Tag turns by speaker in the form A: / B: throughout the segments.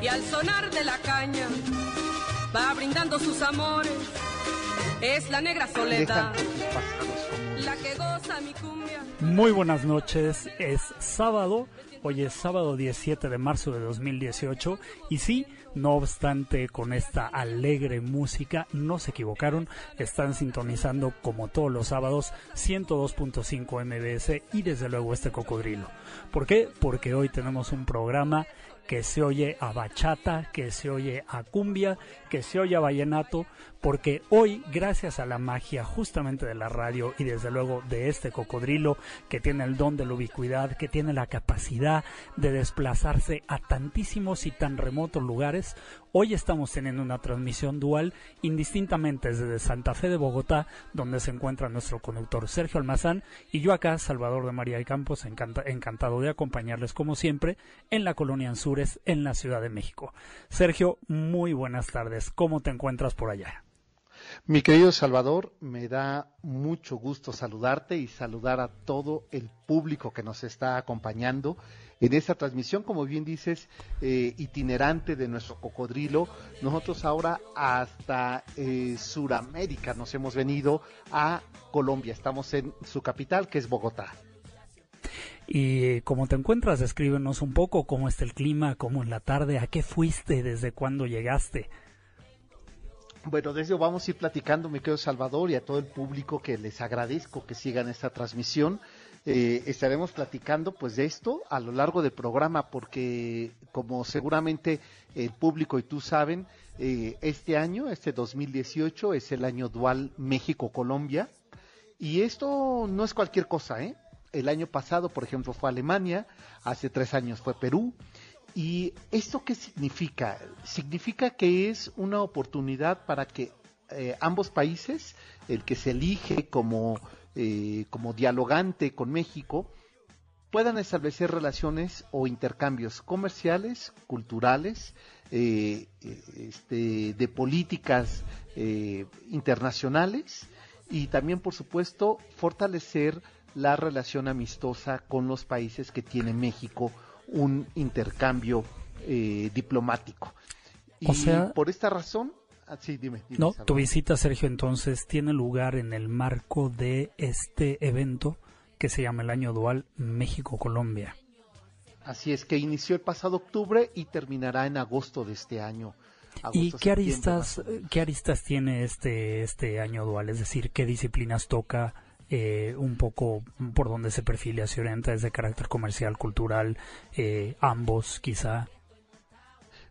A: Y al sonar de la caña va brindando sus amores. Es la negra soledad, la que goza mi cumbia.
B: Muy buenas noches, es sábado, hoy es sábado 17 de marzo de 2018 y sí, no obstante con esta alegre música, no se equivocaron, están sintonizando como todos los sábados 102.5 MBS y desde luego este cocodrilo. ¿Por qué? Porque hoy tenemos un programa que se oye a bachata, que se oye a cumbia, que se oye a vallenato, porque hoy, gracias a la magia justamente de la radio y desde luego de este cocodrilo que tiene el don de la ubicuidad, que tiene la capacidad de desplazarse a tantísimos y tan remotos lugares, hoy estamos teniendo una transmisión dual indistintamente desde Santa Fe de Bogotá, donde se encuentra nuestro conductor Sergio Almazán, y yo acá, Salvador de María de Campos, encanta- encantado de acompañarles como siempre en la colonia En la Ciudad de México. Sergio, muy buenas tardes. ¿Cómo te encuentras por allá?
C: Mi querido Salvador, me da mucho gusto saludarte y saludar a todo el público que nos está acompañando en esta transmisión, como bien dices, eh, itinerante de nuestro cocodrilo. Nosotros ahora hasta eh, Suramérica nos hemos venido a Colombia. Estamos en su capital, que es Bogotá.
B: Y cómo te encuentras, descríbenos un poco cómo está el clima, cómo en la tarde, a qué fuiste, desde cuándo llegaste.
C: Bueno, de eso vamos a ir platicando, mi querido Salvador, y a todo el público que les agradezco que sigan esta transmisión. Eh, estaremos platicando pues de esto a lo largo del programa porque como seguramente el público y tú saben, eh, este año, este 2018, es el año dual México-Colombia y esto no es cualquier cosa, ¿eh? El año pasado, por ejemplo, fue Alemania, hace tres años fue Perú, ¿Y esto qué significa? Significa que es una oportunidad para que eh, ambos países, el que se elige como, eh, como dialogante con México, puedan establecer relaciones o intercambios comerciales, culturales, eh, este, de políticas eh, internacionales y también, por supuesto, fortalecer la relación amistosa con los países que tiene México un intercambio eh, diplomático. Y
B: O sea-
C: por esta razón, ah, sí, dime. dime,
B: No, tu visita, Sergio, entonces tiene lugar en el marco de este evento que se llama el Año Dual México-Colombia.
C: Así es que inició el pasado octubre y terminará en agosto de este año.
B: ¿Y qué aristas, qué aristas tiene este, este año dual? Es decir, ¿qué disciplinas toca? Eh, un poco por donde se perfila, se orienta, es de carácter comercial, cultural, eh, ambos quizá.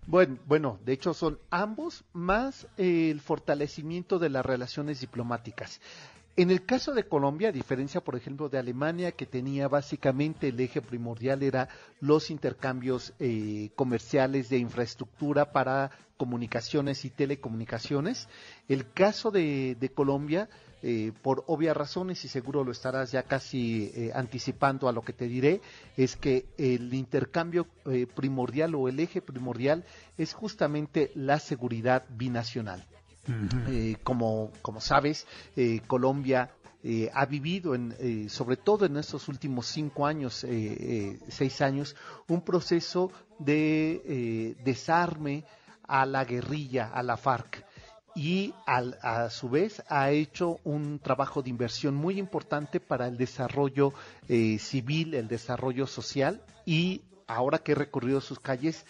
C: Bueno, bueno, de hecho son ambos más el fortalecimiento de las relaciones diplomáticas. En el caso de Colombia, a diferencia, por ejemplo, de Alemania, que tenía básicamente el eje primordial era los intercambios eh, comerciales de infraestructura para comunicaciones y telecomunicaciones, el caso de Colombia, eh, por obvias razones, y seguro lo estarás ya casi eh, anticipando a lo que te diré, es que el intercambio eh, primordial o el eje primordial es justamente la seguridad binacional. Eh, como, como sabes, Colombia eh, ha vivido, en, eh, sobre todo en estos últimos cinco años, eh, seis años, un proceso de desarme a la guerrilla, a la FARC. Y a su vez ha hecho un trabajo de inversión muy importante para el desarrollo eh, civil, el desarrollo social y ahora que he recorrido sus calles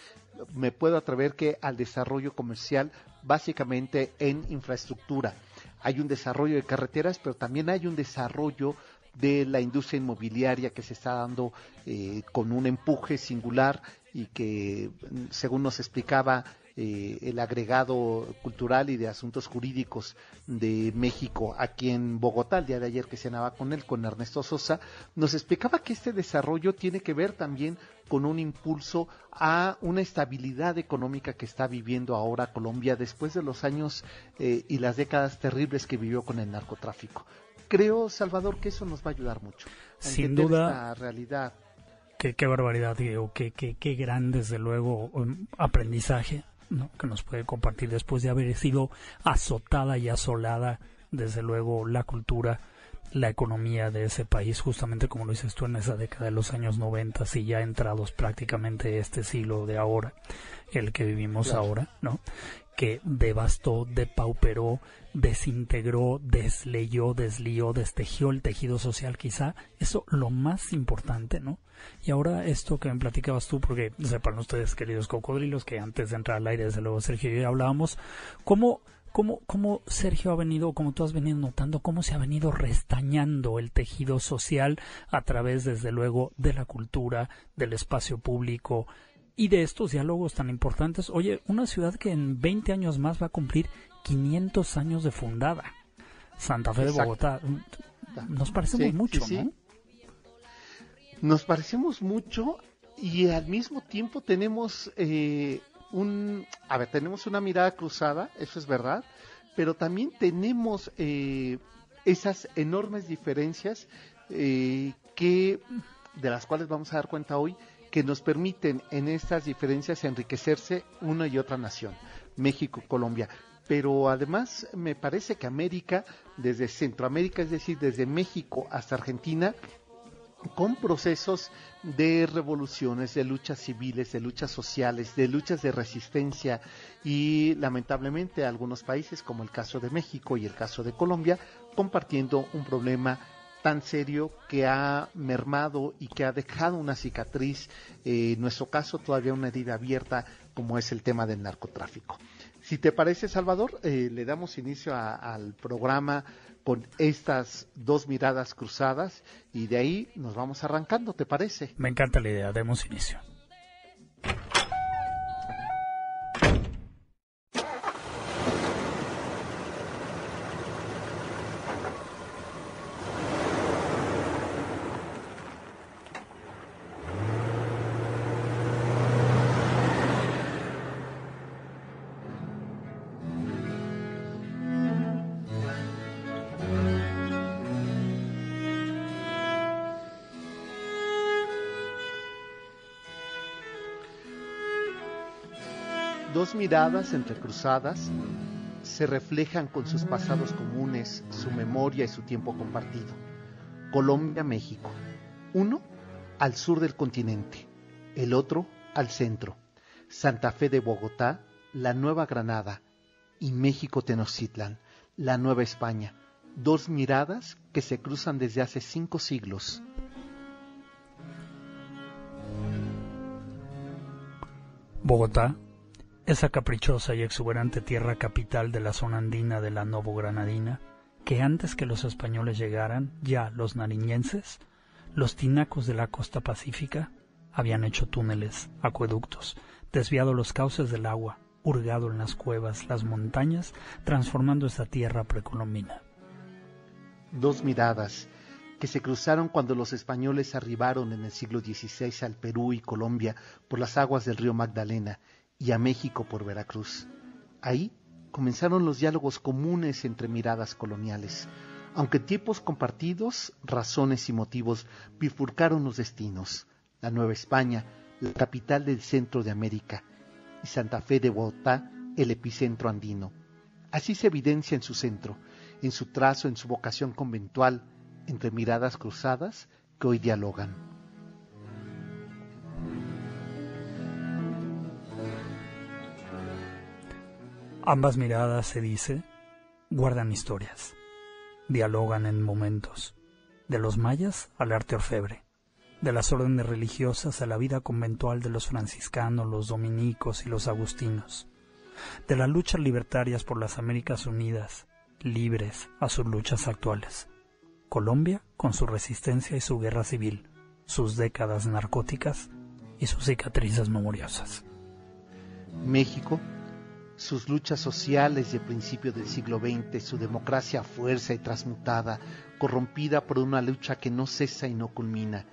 C: me puedo atrever que al desarrollo comercial básicamente en infraestructura. Hay un desarrollo de carreteras, pero también hay un desarrollo de la industria inmobiliaria que se está dando eh, con un empuje singular y que, según nos explicaba eh, el agregado cultural y de asuntos jurídicos de México aquí en Bogotá, el día de ayer que se andaba con él, con Ernesto Sosa, nos explicaba que este desarrollo tiene que ver también con un impulso a una estabilidad económica que está viviendo ahora Colombia después de los años eh, y las décadas terribles que vivió con el narcotráfico. Creo, Salvador, que eso nos va a ayudar mucho.
B: Sin duda.
C: La realidad.
B: Qué, qué barbaridad, Diego, qué, qué, qué gran, desde luego, um, aprendizaje ¿no? que nos puede compartir después de haber sido azotada y asolada, desde luego, la cultura, la economía de ese país, justamente como lo dices tú en esa década de los años 90 y ya entrados prácticamente este siglo de ahora, el que vivimos ahora, ¿no? Que devastó, depauperó, desintegró, desleyó, deslió, destejió el tejido social, quizá eso lo más importante, ¿no? Y ahora esto que me platicabas tú, porque sepan ustedes, queridos cocodrilos, que antes de entrar al aire, desde luego Sergio y yo hablábamos, cómo cómo, cómo Sergio ha venido, como tú has venido notando, cómo se ha venido restañando el tejido social a través, desde luego, de la cultura, del espacio público, y de estos diálogos tan importantes. Oye, una ciudad que en 20 años más va a cumplir 500 años de fundada. Santa Fe de Bogotá. Nos parecemos mucho, ¿no?
C: Nos parecemos mucho y al mismo tiempo tenemos eh, un, a ver, tenemos una mirada cruzada, eso es verdad, pero también tenemos eh, esas enormes diferencias eh, que de las cuales vamos a dar cuenta hoy que nos permiten en estas diferencias enriquecerse una y otra nación, México, Colombia. Pero además me parece que América, desde Centroamérica, es decir, desde México hasta Argentina, con procesos de revoluciones, de luchas civiles, de luchas sociales, de luchas de resistencia y lamentablemente algunos países como el caso de México y el caso de Colombia compartiendo un problema tan serio que ha mermado y que ha dejado una cicatriz, eh, en nuestro caso todavía una herida abierta como es el tema del narcotráfico. Si te parece, Salvador, eh, le damos inicio al programa con estas dos miradas cruzadas y de ahí nos vamos arrancando, ¿te parece?
B: Me encanta la idea, demos inicio.
C: Dos miradas entrecruzadas se reflejan con sus pasados comunes, su memoria y su tiempo compartido. Colombia, México. Uno al sur del continente, el otro al centro. Santa Fe de Bogotá, la Nueva Granada y México Tenochtitlan, la Nueva España. Dos miradas que se cruzan desde hace cinco siglos.
B: Bogotá, esa caprichosa y exuberante tierra capital de la zona andina de la Granadina, que antes que los españoles llegaran, ya los nariñenses, los tinacos de la costa pacífica, habían hecho túneles, acueductos, desviado los cauces del agua, hurgado en las cuevas, las montañas, transformando esa tierra precolombina.
C: Dos miradas que se cruzaron cuando los españoles arribaron en el siglo XVI al Perú y Colombia por las aguas del río Magdalena y a México por Veracruz. Ahí comenzaron los diálogos comunes entre miradas coloniales. Aunque tiempos compartidos, razones y motivos bifurcaron los destinos. La Nueva España, la capital del centro de América, y Santa Fe de Bogotá, el epicentro andino. Así se evidencia en su centro, en su trazo, en su vocación conventual, entre miradas cruzadas que hoy dialogan.
B: Ambas miradas, se dice, guardan historias, dialogan en momentos, de los mayas al arte orfebre, de las órdenes religiosas a la vida conventual de los franciscanos, los dominicos y los agustinos, de las luchas libertarias por las Américas Unidas, libres a sus luchas actuales. Colombia con su resistencia y su guerra civil, sus décadas narcóticas y sus cicatrices memoriosas.
C: México, sus luchas sociales de principio del siglo XX, su democracia fuerza y transmutada, corrompida por una lucha que no cesa y no culmina.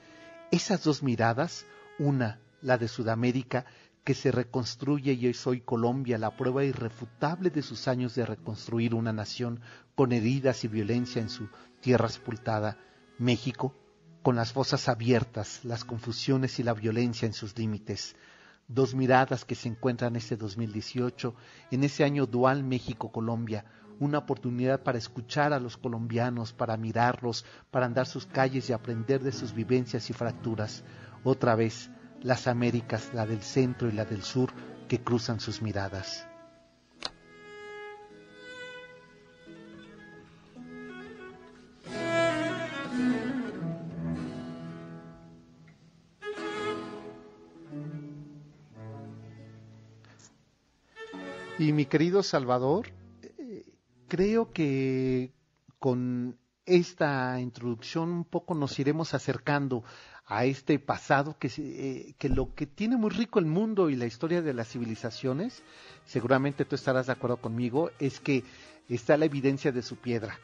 C: Esas dos miradas, una, la de Sudamérica, que se reconstruye y hoy soy Colombia, la prueba irrefutable de sus años de reconstruir una nación con heridas y violencia en su tierra sepultada, México, con las fosas abiertas, las confusiones y la violencia en sus límites. Dos miradas que se encuentran este 2018, en ese año dual México-Colombia, una oportunidad para escuchar a los colombianos, para mirarlos, para andar sus calles y aprender de sus vivencias y fracturas. Otra vez, las Américas, la del centro y la del sur, que cruzan sus miradas. Y mi querido Salvador, eh, creo que con esta introducción un poco nos iremos acercando a este pasado que, eh, que lo que tiene muy rico el mundo y la historia de las civilizaciones, seguramente tú estarás de acuerdo conmigo, es que está la evidencia de su piedra,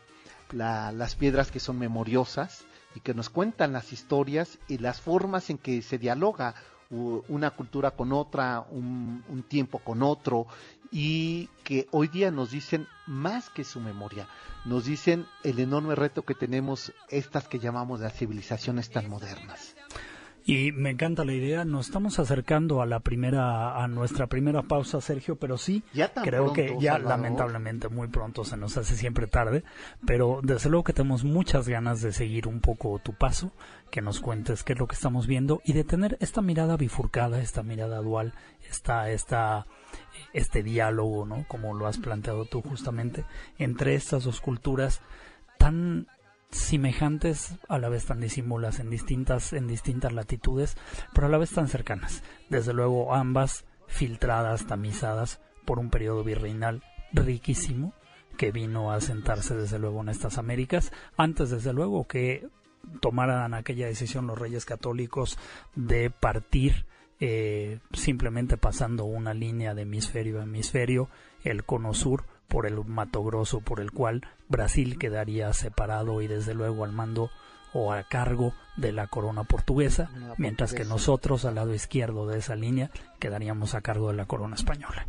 C: las piedras que son memoriosas y que nos cuentan las historias y las formas en que se dialoga una cultura con otra, un, tiempo con otro, y que hoy día nos dicen más que su memoria, nos dicen el enorme reto que tenemos estas que llamamos las civilizaciones tan modernas.
B: Y me encanta la idea. Nos estamos acercando a la primera, a nuestra primera pausa, Sergio, pero sí, creo que ya lamentablemente muy pronto se nos hace siempre tarde, pero desde luego que tenemos muchas ganas de seguir un poco tu paso, que nos cuentes qué es lo que estamos viendo y de tener esta mirada bifurcada, esta mirada dual, esta, esta, este diálogo, ¿no? Como lo has planteado tú justamente, entre estas dos culturas tan semejantes, a la vez tan disimulas en distintas, en distintas latitudes, pero a la vez tan cercanas. Desde luego ambas filtradas, tamizadas por un periodo virreinal riquísimo que vino a sentarse desde luego en estas Américas, antes desde luego que tomaran aquella decisión los reyes católicos de partir eh, simplemente pasando una línea de hemisferio a hemisferio, el cono sur por el Mato Grosso, por el cual Brasil quedaría separado y desde luego al mando o a cargo de la corona portuguesa, mientras que nosotros al lado izquierdo de esa línea quedaríamos a cargo de la corona española.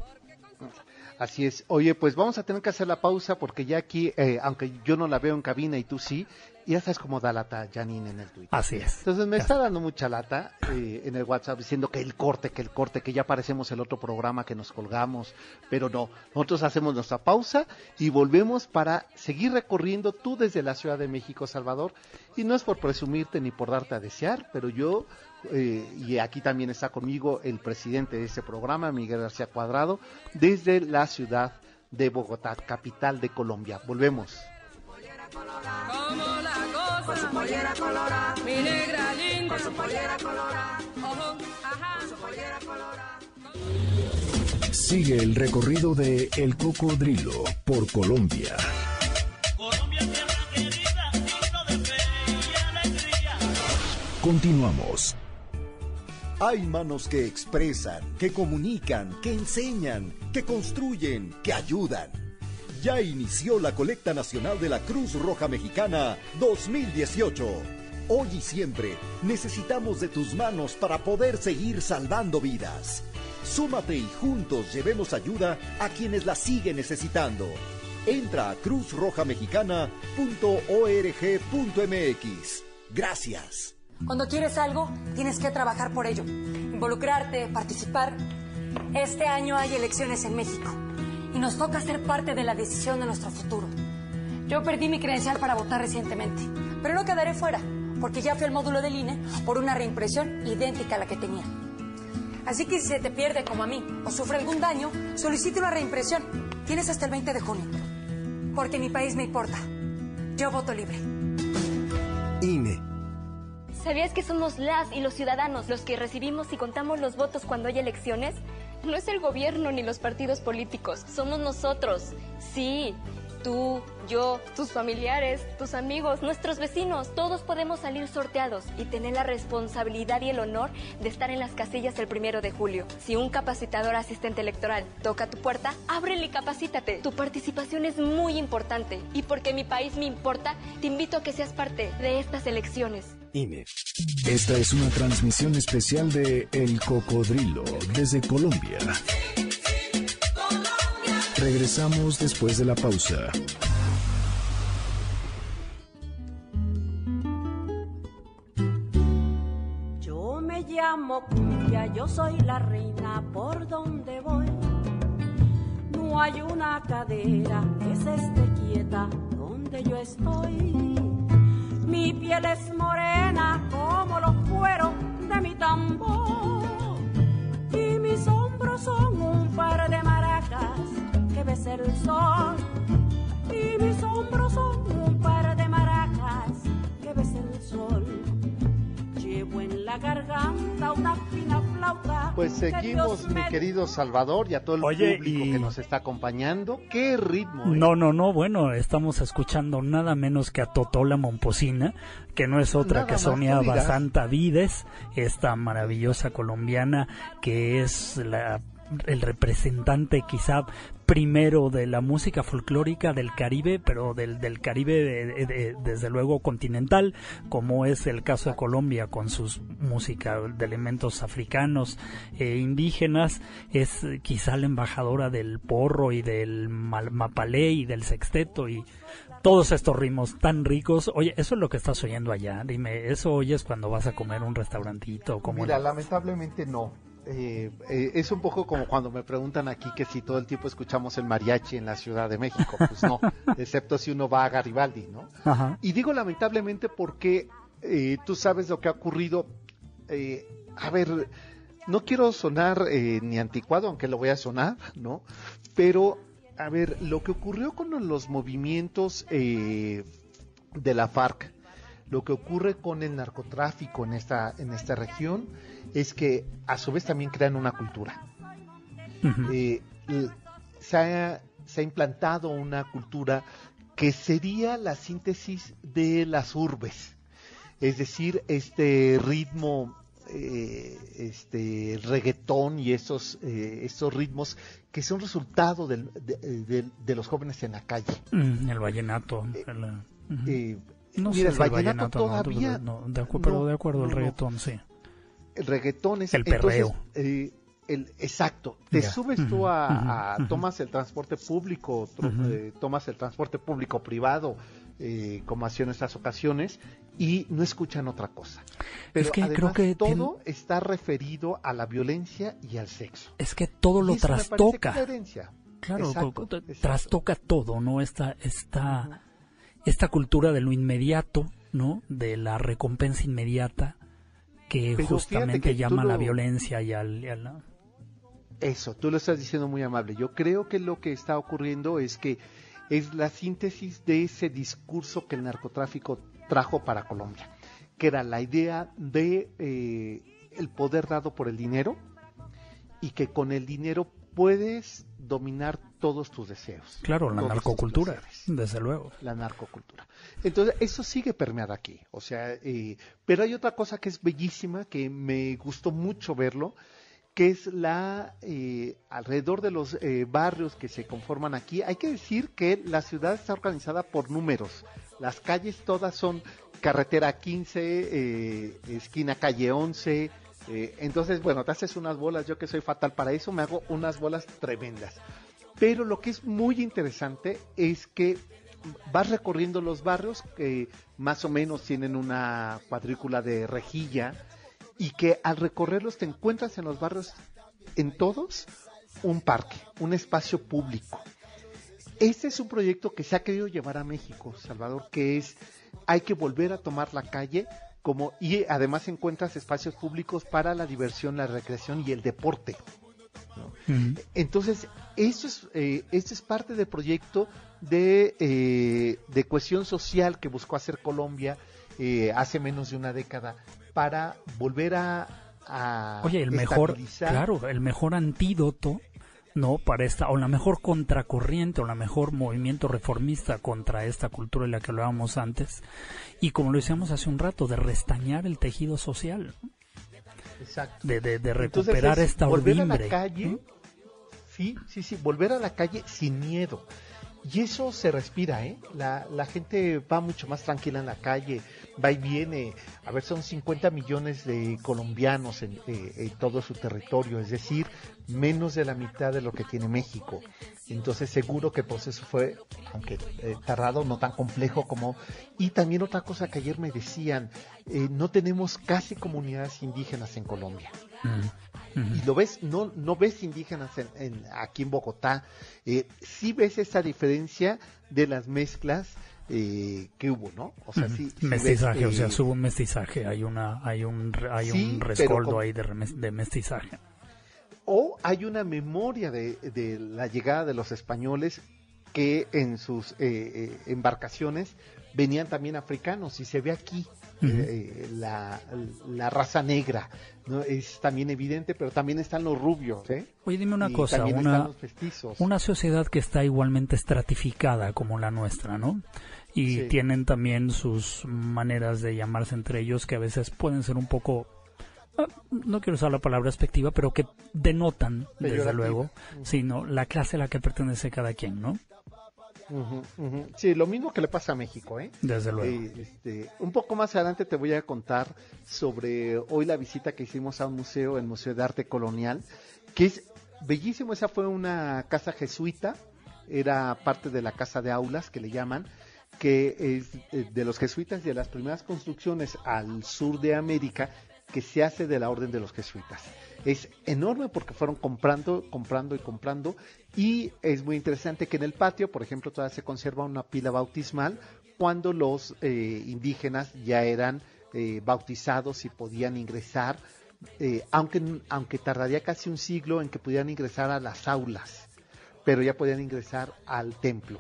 C: Así es. Oye, pues vamos a tener que hacer la pausa porque ya aquí, eh, aunque yo no la veo en cabina y tú sí, ya sabes cómo da lata Janine en el Twitter.
B: Así es.
C: Entonces me está dando mucha lata eh, en el WhatsApp diciendo que el corte, que el corte, que ya parecemos el otro programa que nos colgamos, pero no. Nosotros hacemos nuestra pausa y volvemos para seguir recorriendo tú desde la Ciudad de México, Salvador. Y no es por presumirte ni por darte a desear, pero yo eh, y aquí también está conmigo el presidente de este programa, Miguel García Cuadrado, desde la ciudad de Bogotá, capital de Colombia. Volvemos.
D: Sigue el recorrido de El Cocodrilo por Colombia. Continuamos.
E: Hay manos que expresan, que comunican, que enseñan, que construyen, que ayudan. Ya inició la colecta nacional de la Cruz Roja Mexicana 2018. Hoy y siempre necesitamos de tus manos para poder seguir salvando vidas. Súmate y juntos llevemos ayuda a quienes la siguen necesitando. Entra a cruzrojamexicana.org.mx. Gracias.
F: Cuando quieres algo, tienes que trabajar por ello, involucrarte, participar. Este año hay elecciones en México y nos toca ser parte de la decisión de nuestro futuro. Yo perdí mi credencial para votar recientemente, pero no quedaré fuera, porque ya fui al módulo del INE por una reimpresión idéntica a la que tenía. Así que si se te pierde como a mí o sufre algún daño, solicite una reimpresión Tienes hasta el 20 de junio. Porque mi país me importa. Yo voto libre.
G: INE.
H: ¿Sabías que somos las y los ciudadanos los que recibimos y contamos los votos cuando hay elecciones? No es el gobierno ni los partidos políticos, somos nosotros. Sí, Tú, yo, tus familiares, tus amigos, nuestros vecinos, todos podemos salir sorteados y tener la responsabilidad y el honor de estar en las casillas el primero de julio. Si un capacitador asistente electoral toca tu puerta, ábrele y capacítate. Tu participación es muy importante y porque mi país me importa, te invito a que seas parte de estas elecciones.
D: INE. Esta es una transmisión especial de El Cocodrilo desde Colombia. Regresamos después de la pausa.
I: Yo me llamo Cumbia, yo soy la reina por donde voy. No hay una cadera que se esté quieta donde yo estoy. Mi piel es morena como los cueros de mi tambor. Y mis hombros son un par de maracas el sol y mis hombros son un par de maracas que ves el sol. Llevo en la garganta una fina flauta.
C: Pues seguimos, mi querido Salvador, y a todo el público que nos está acompañando. ¡Qué ritmo!
B: Eh? No, no, no, bueno, estamos escuchando nada menos que a Totola Momposina, que no es otra que Sonia Basanta Vides, esta maravillosa colombiana que es la el representante quizá primero de la música folclórica del Caribe, pero del, del Caribe desde luego continental, como es el caso de Colombia con sus música de elementos africanos e indígenas, es quizá la embajadora del porro y del mapalé y del sexteto y todos estos ritmos tan ricos. Oye, eso es lo que estás oyendo allá. Dime, ¿eso oyes cuando vas a comer un restaurantito? Como
C: Mira, lamentablemente no eh, eh, es un poco como cuando me preguntan aquí que si todo el tiempo escuchamos el mariachi en la Ciudad de México. Pues no, excepto si uno va a Garibaldi, ¿no? Y digo lamentablemente porque eh, tú sabes lo que ha ocurrido. a ver, no quiero sonar ni anticuado, aunque lo voy a sonar, ¿no? Pero, a ver, lo que ocurrió con los movimientos de la FARC, lo que ocurre con el narcotráfico en esta, en esta región, es que a su vez también crean una cultura. Eh, se, ha, implantado una cultura que sería la síntesis de las urbes, es decir, este ritmo, eh, este reggaetón y esos, eh, esos ritmos que son resultado de, los jóvenes en la calle.
B: Mm, el vallenato.
C: No mira, el vallenato, todavía.
B: de pero de acuerdo, el reggaetón, sí
C: el reggaetón es
B: el perreo.
C: Eh, el, exacto, te subes tú a, tomas el transporte público, eh, tomas el transporte público privado, eh, como hacía en estas ocasiones, y no escuchan otra cosa. Pero es que creo que todo está referido a la violencia y al sexo.
B: Es que todo lo trastoca. Claro, trastoca todo, ¿no? Esta, esta, esta cultura de lo inmediato, ¿no? De la recompensa inmediata que justamente llama a la violencia y al,
C: Eso, tú lo estás diciendo muy amable. Yo creo que lo que está ocurriendo es que es la síntesis de ese discurso que el narcotráfico trajo para Colombia, que era la idea de eh, el poder dado por el dinero y que con el dinero puedes dominar todos tus deseos.
B: Claro, la narcocultura, desde luego.
C: La narcocultura. Entonces, eso sigue permeado aquí. O sea, eh, pero hay otra cosa que es bellísima, que me gustó mucho verlo, que es la, eh, alrededor de los eh, barrios que se conforman aquí, hay que decir que la ciudad está organizada por números. Las calles todas son carretera 15, esquina calle 11, eh, entonces, bueno, te haces unas bolas, yo que soy fatal para eso, me hago unas bolas tremendas. Pero lo que es muy interesante es que vas recorriendo los barrios que más o menos tienen una cuadrícula de rejilla y que al recorrerlos te encuentras en los barrios, en todos, un parque, un espacio público. Este es un proyecto que se ha querido llevar a México, Salvador, que es hay que volver a tomar la calle como y además encuentras espacios públicos para la diversión, la recreación y el deporte. Entonces, eso es, eh, esto es parte del proyecto de, eh, de cohesión social que buscó hacer Colombia eh, hace menos de una década para volver a, a
B: Oye, el mejor, claro, el mejor antídoto, ¿no? Para esta, o la mejor contracorriente, o la mejor movimiento reformista contra esta cultura de la que hablábamos antes. Y como lo decíamos hace un rato, de restañar el tejido social,
C: Exacto.
B: de, de, de
C: Entonces,
B: recuperar
C: es
B: esta
C: volver a la calle, sí, sí, sí, volver a la calle sin miedo. Y eso se respira, ¿eh? La, la gente va mucho más tranquila en la calle, va y viene. A ver, son 50 millones de colombianos en, eh, en todo su territorio, es decir, menos de la mitad de lo que tiene México. Entonces, seguro que el proceso fue, aunque eh, tardado, no tan complejo como. Y también otra cosa que ayer me decían, eh, no tenemos casi comunidades indígenas en Colombia y lo ves, no, no ves indígenas en, en- aquí en Bogotá, eh, sí ves esa diferencia de las mezclas eh, que hubo, ¿no? O sea,
B: Ujú.
C: sí, sí
B: mestizaje,
C: ves,
B: o sea,
C: eh,
B: subo un mestizaje, hay una, hay un, hay
C: Sí,
B: un rescoldo
C: con-
B: ahí de, de mestizaje.
C: o hay una memoria de, de la llegada de los españoles que en sus eh, eh, embarcaciones venían también africanos y se ve aquí la, la raza negra, ¿no? Es también evidente, pero también están los rubios, ¿eh?
B: Oye, dime una
C: Y
B: cosa, una, una sociedad que está igualmente estratificada como la nuestra, ¿no? Y
C: Sí.
B: tienen también sus maneras de llamarse entre ellos que a veces pueden ser un poco, ah, no quiero usar la palabra despectiva, pero que denotan, desde luego, sí, ¿no? La clase a la que pertenece cada quien, ¿no?
C: Ujú. Sí, lo mismo que le pasa a México, ¿eh?
B: Desde luego.
C: Eh, este, un poco más adelante te voy a contar sobre hoy la visita que hicimos a un museo, el Museo de Arte Colonial, que es bellísimo. Esa fue una casa jesuita, era parte de la casa de aulas que le llaman, que es eh, de los jesuitas de las primeras construcciones al sur de América que se hace de la orden de los jesuitas. Es enorme porque fueron comprando, comprando y comprando y es muy interesante que en el patio, por ejemplo, todavía se conserva una pila bautismal cuando los eh, indígenas ya eran eh, bautizados y podían ingresar, eh, aunque, aunque tardaría casi un siglo en que pudieran ingresar a las aulas, pero ya podían ingresar al templo.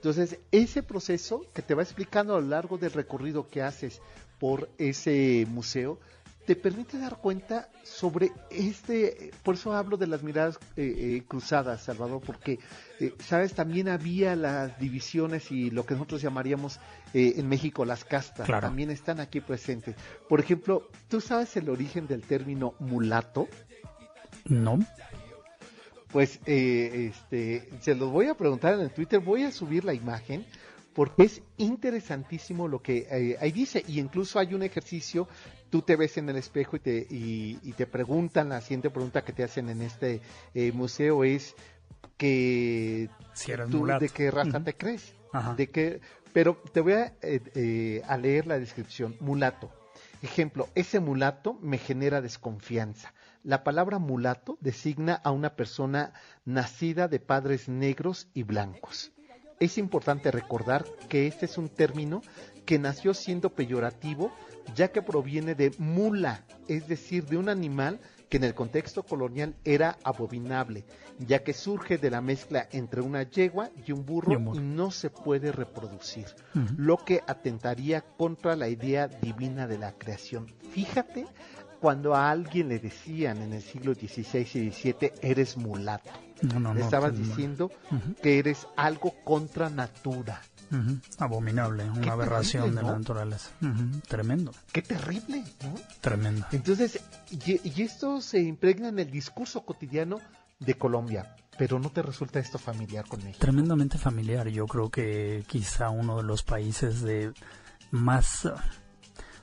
C: Entonces, ese proceso que te va explicando a lo largo del recorrido que haces por ese museo, te permite dar cuenta sobre este, por eso hablo de las miradas eh, eh, cruzadas, Salvador, porque, eh, sabes, también había las divisiones y lo que nosotros llamaríamos eh, en México las castas,
B: Claro.
C: también están aquí presentes. Por ejemplo, ¿tú sabes el origen del término mulato?
B: ¿No?
C: Pues eh, este, se los voy a preguntar en el Twitter, voy a subir la imagen porque es interesantísimo lo que eh, ahí dice y incluso hay un ejercicio, tú te ves en el espejo y te, y, y te preguntan, la siguiente pregunta que te hacen en este eh, museo es que
B: Si eres
C: tú
B: mulato.
C: de qué raza te crees,
B: Ajá.
C: de qué, pero te voy a, eh, eh, a leer la descripción, mulato. Ejemplo, ese mulato me genera desconfianza. La palabra mulato designa a una persona nacida de padres negros y blancos. Es importante recordar que este es un término que nació siendo peyorativo ya que proviene de mula, es decir, de un animal que en el contexto colonial era abominable, ya que surge de la mezcla entre una yegua y un burro
B: Y
C: no se puede reproducir, lo que atentaría contra la idea divina de la creación. Fíjate cuando a alguien le decían en el siglo XVI y XVII, eres mulato.
B: No, no,
C: le
B: no,
C: estabas
B: pues, no.
C: diciendo que eres algo contra natura.
B: Abominable,
C: Qué
B: una aberración
C: terrible,
B: de la naturaleza. Tremendo,
C: Qué terrible, ¿no?
B: tremendo.
C: Entonces, y, y esto se impregna en el discurso cotidiano de Colombia, pero no te resulta esto familiar con México.
B: Tremendamente familiar. Yo creo que quizá uno de los países de más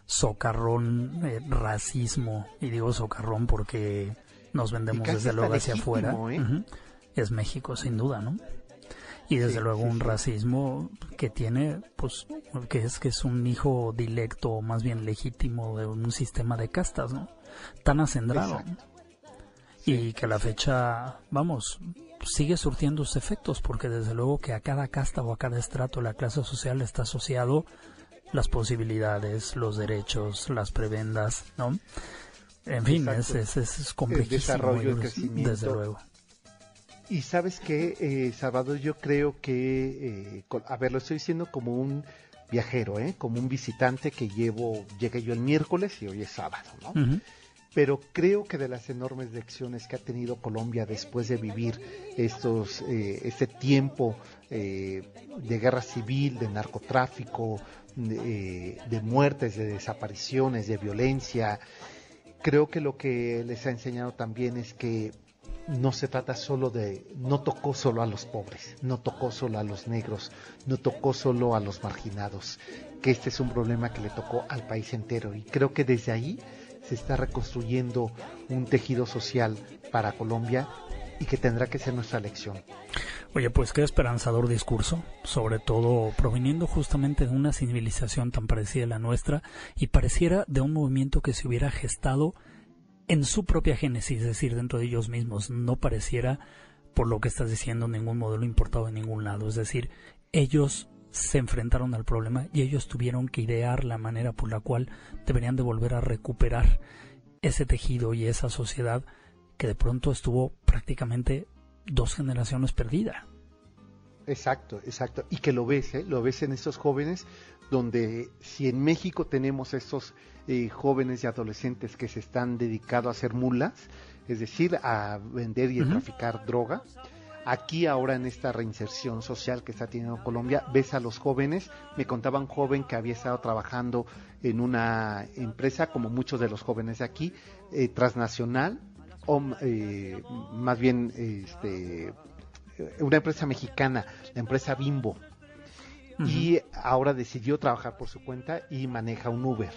B: socarrón, eh, racismo, y digo socarrón porque nos vendemos desde luego hacia
C: legítimo,
B: afuera,
C: ¿eh?
B: Es México sin duda, ¿no? Y desde
C: Sí,
B: luego
C: sí,
B: un
C: sí.
B: racismo que tiene, pues, que es que es un hijo directo, o más bien legítimo de un sistema de castas, ¿no? Tan acendrado.
C: Exacto.
B: y que a la fecha, vamos, sigue surtiendo sus efectos, porque desde luego que a cada casta o a cada estrato de la clase social está asociado las posibilidades, los derechos, las prebendas, ¿no? En fin, es, es, es, complejísimo.
C: desarrollo, el
B: y-
C: crecimiento.
B: Desde luego.
C: Y sabes que, eh, Salvador, yo creo que, eh, a ver, lo estoy diciendo como un viajero, ¿eh? como un visitante que llevo, llegué yo el miércoles y hoy es sábado, ¿no? Pero creo que de las enormes lecciones que ha tenido Colombia después de vivir estos, eh, este tiempo de guerra civil, de narcotráfico, de, de muertes, de desapariciones, de violencia, creo que lo que les ha enseñado también es que no se trata solo de, no tocó solo a los pobres, no tocó solo a los negros, no tocó solo a los marginados, que este es un problema que le tocó al país entero. Y creo que desde ahí se está reconstruyendo un tejido social para Colombia y que tendrá que ser nuestra lección.
B: Oye, pues qué esperanzador discurso, sobre todo proviniendo justamente de una civilización tan parecida a la nuestra y pareciera de un movimiento que se hubiera gestado en su propia génesis, es decir, dentro de ellos mismos, no pareciera, por lo que estás diciendo, ningún modelo importado de ningún lado. Es decir, ellos se enfrentaron al problema y ellos tuvieron que idear la manera por la cual deberían de volver a recuperar ese tejido y esa sociedad que de pronto estuvo prácticamente dos generaciones perdida.
C: Exacto, exacto. Y que lo ves, ¿eh? lo ves en estos jóvenes, donde si en México tenemos estos eh, jóvenes y adolescentes que se están dedicados a hacer mulas, es decir, a vender y a traficar droga. Aquí ahora en esta reinserción social que está teniendo Colombia, ves a los jóvenes, me contaba un joven que había estado trabajando en una empresa, como muchos de los jóvenes de aquí, eh, transnacional, o eh, más bien este, una empresa mexicana, la empresa Bimbo, y ahora decidió trabajar por su cuenta y maneja un Uber.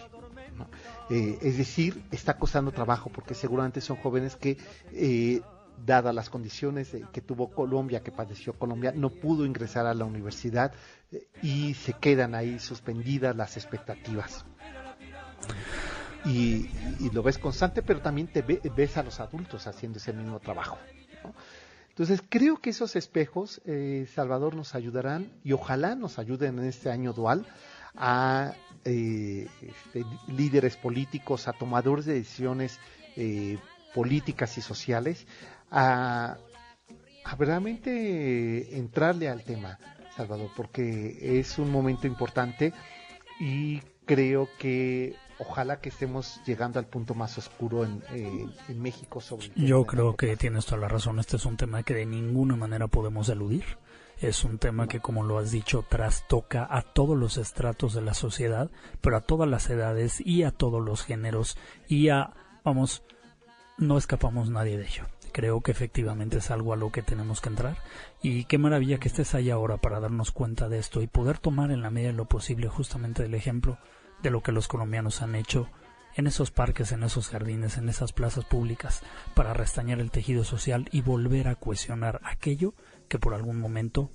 C: Eh, es decir, está costando trabajo porque seguramente son jóvenes que, eh, dadas las condiciones que tuvo Colombia, que padeció Colombia, no pudo ingresar a la universidad eh, y se quedan ahí suspendidas las expectativas. Y, lo ves constante, pero también te ves a los adultos haciendo ese mismo trabajo. Entonces, creo que esos espejos, Salvador, nos ayudarán y ojalá nos ayuden en este año dual a eh, este, líderes políticos, a tomadores de decisiones eh, políticas y sociales, a, a realmente entrarle al tema, Salvador, porque es un momento importante y creo que ojalá que estemos llegando al punto más oscuro en, eh, en México sobre
B: Yo creo que tienes toda la razón. Este es un tema que de ninguna manera podemos eludir. Es un tema que, como lo has dicho, trastoca a todos los estratos de la sociedad, pero a todas las edades y a todos los géneros y a, vamos, no escapamos nadie de ello. Creo que efectivamente es algo a lo que tenemos que entrar y qué maravilla que estés ahí ahora para darnos cuenta de esto y poder tomar en la medida de lo posible justamente el ejemplo de lo que los colombianos han hecho en esos parques, en esos jardines, en esas plazas públicas, para restañar el tejido social y volver a cohesionar aquello que por algún momento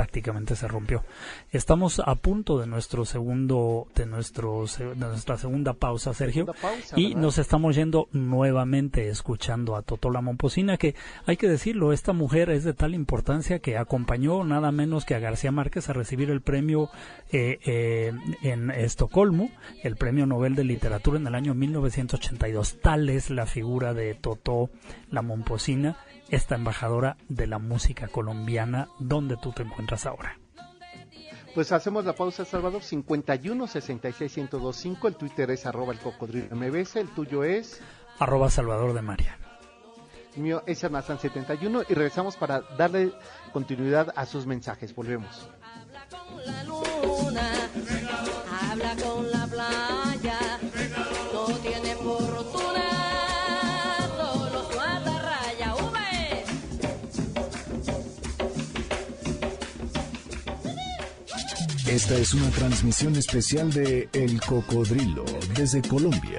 B: prácticamente se rompió. Estamos a punto de nuestro segundo, de nuestro, de nuestra segunda pausa, Sergio, y nos estamos yendo nuevamente escuchando a Totola Momposina, que hay que decirlo, esta mujer es de tal importancia que acompañó nada menos que a García Márquez a recibir el premio eh, eh, en Estocolmo, el premio Nobel de Literatura en el año 1982. Tal es la figura de Totó la Momposina esta embajadora de la música colombiana, donde tú te encuentras ahora.
C: Pues hacemos la pausa, Salvador. 51 66 1025. El Twitter es arroba el cocodrilo MBS. El tuyo es
B: arroba Salvador de María.
C: El mío es Armazán 71 y regresamos para darle continuidad a sus mensajes. Volvemos. Habla con la luna, habla con la
D: Esta es una transmisión especial de El Cocodrilo desde Colombia.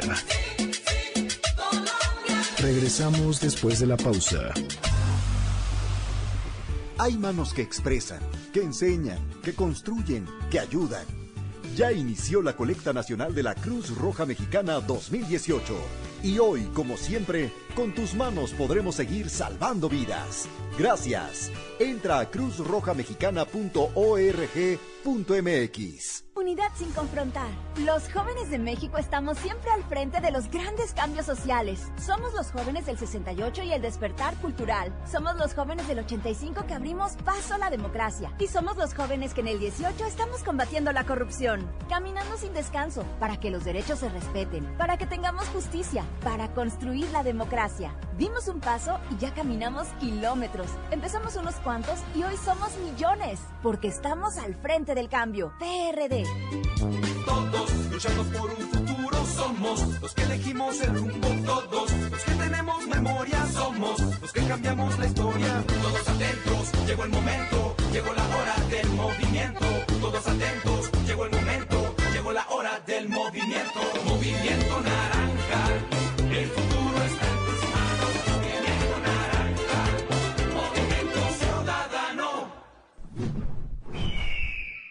D: Regresamos después de la pausa.
E: Hay manos que expresan, que enseñan, que construyen, que ayudan. Ya inició la colecta nacional de la Cruz Roja Mexicana 2018 y hoy, como siempre, con tus manos podremos seguir salvando vidas. Gracias. Entra a cruzrojamexicana.org.mx.
J: unidad sin confrontar. Los jóvenes de México estamos siempre al frente de los grandes cambios sociales. Somos los jóvenes del 68 y el despertar cultural. Somos los jóvenes del 85 que abrimos paso a la democracia. Y somos los jóvenes que en el 18 estamos combatiendo la corrupción. Caminando sin descanso para que los derechos se respeten, para que tengamos justicia, para construir la democracia. Dimos un paso y ya caminamos kilómetros. Empezamos unos cuantos y hoy somos millones, porque estamos al frente del cambio. PRD.
K: Todos luchamos por un futuro somos los que elegimos el rumbo todos los que tenemos memoria somos los que cambiamos la historia todos atentos llegó el momento llegó la hora del movimiento todos atentos llegó el momento llegó la hora del movimiento movimiento naranja el futuro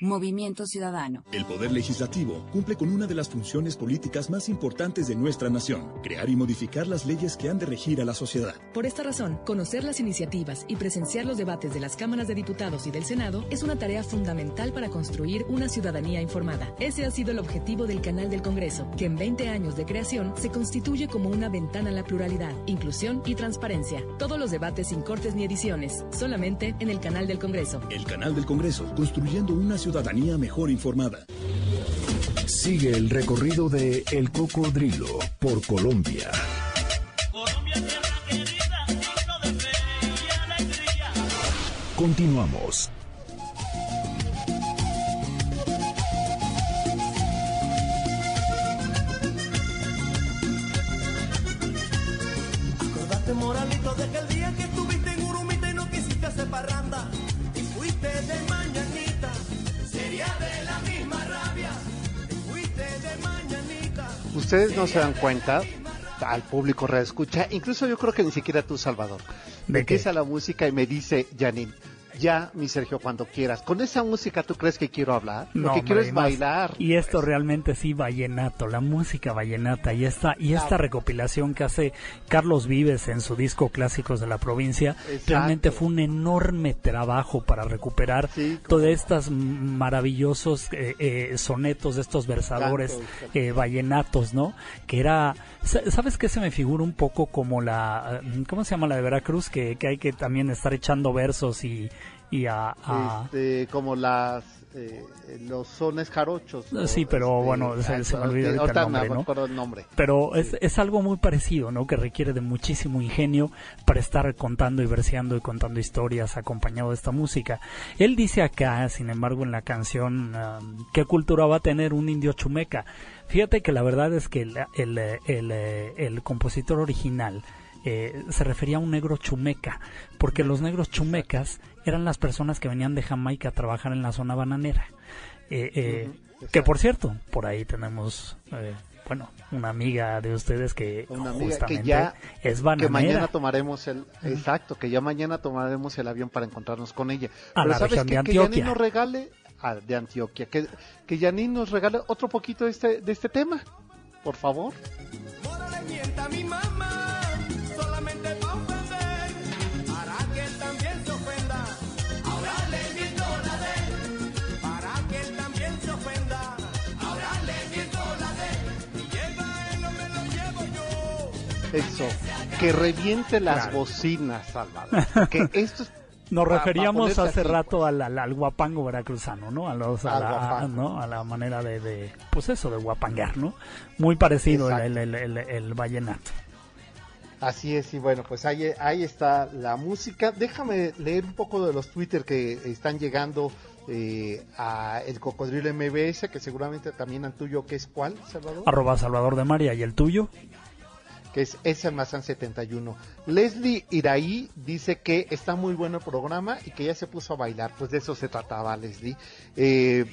K: Movimiento Ciudadano.
L: El Poder Legislativo cumple con una de las funciones políticas más importantes de nuestra nación, crear y modificar las leyes que han de regir a la sociedad.
M: Por esta razón, conocer las iniciativas y presenciar los debates de las cámaras de diputados y del Senado es una tarea fundamental para construir una ciudadanía informada. Ese ha sido el objetivo del Canal del Congreso, que en 20 años de creación se constituye como una ventana a la pluralidad, inclusión y transparencia. Todos los debates sin cortes ni ediciones, solamente en el Canal del Congreso.
L: El Canal del Congreso, construyendo una ciudadanía mejor informada.
D: Sigue el recorrido de El Cocodrilo por Colombia. Continuamos.
C: Ustedes no se dan cuenta, al público reescucha, incluso yo creo que ni siquiera tú, Salvador.
B: ¿De qué?
C: Empieza la música y me dice, Janine, ya, mi Sergio, cuando quieras. ¿Con esa música tú crees que quiero hablar? Lo
B: No,
C: que quiero es bailar.
B: Y esto realmente sí, vallenato, la música vallenata y esta, y esta recopilación que hace Carlos Vives en su disco Clásicos de la Provincia,
C: Exacto.
B: realmente fue un enorme trabajo para recuperar todos estos maravillosos eh, eh, sonetos de estos versadores eh, vallenatos, ¿no? Que era, sa- ¿sabes qué se me figura un poco como la, ¿cómo se llama la de Veracruz? Que, que hay que también estar echando versos y, y a- a,
C: Este, como las eh, los sones jarochos. ¿no?
B: Sí, pero
C: Este,
B: bueno, se, se me olvidó ahorita
C: ahorita
B: el nombre,
C: me
B: ¿no?
C: acuerdo el nombre.
B: Pero es, es algo muy parecido, ¿no? Que requiere de muchísimo ingenio para estar contando y verseando y contando historias acompañado de esta música. Él dice acá, sin embargo, en la canción, um, ¿qué cultura va a tener un indio chumeca? Fíjate que la verdad es que el, el, el, eh, el compositor original eh, se refería a un negro chumeca, porque los negros chumecas eran las personas que venían de Jamaica a trabajar en la zona bananera. Eh, eh, que por cierto, por ahí tenemos, eh, bueno, una amiga de ustedes que
C: Una amiga
B: justamente
C: que ya
B: es
C: que
B: bananera.
C: mañana tomaremos el exacto que ya mañana tomaremos el avión para encontrarnos con ella
B: A la
C: sabes
B: región de
C: que Janine
B: Antioquia.
C: nos regale ah, de Antioquia que que Janine nos regale otro poquito de este de este tema por favor eso que reviente las
B: Claro.
C: bocinas Salvador que esto es
B: Nos
C: pa- pa
B: referíamos
C: ponerse
B: hace
C: así,
B: rato al, al, al guapango veracruzano, ¿no? A, los, a, la,
C: guapango.
B: ¿no? a la manera de, de, pues eso, de guapangar, ¿no? Muy parecido el, el, el, vallenato.
C: Así es, y bueno, pues ahí, ahí está la música. Déjame leer un poco de los Twitter que están llegando eh, a el Cocodrilo MBS, que seguramente también al tuyo, que es cuál, Salvador?
B: Arroba Salvador de María y el tuyo.
C: Que es ese Mazán 71. Leslie Iraí dice que está muy bueno el programa y que ya se puso a bailar. Pues de eso se trataba, Leslie. Eh,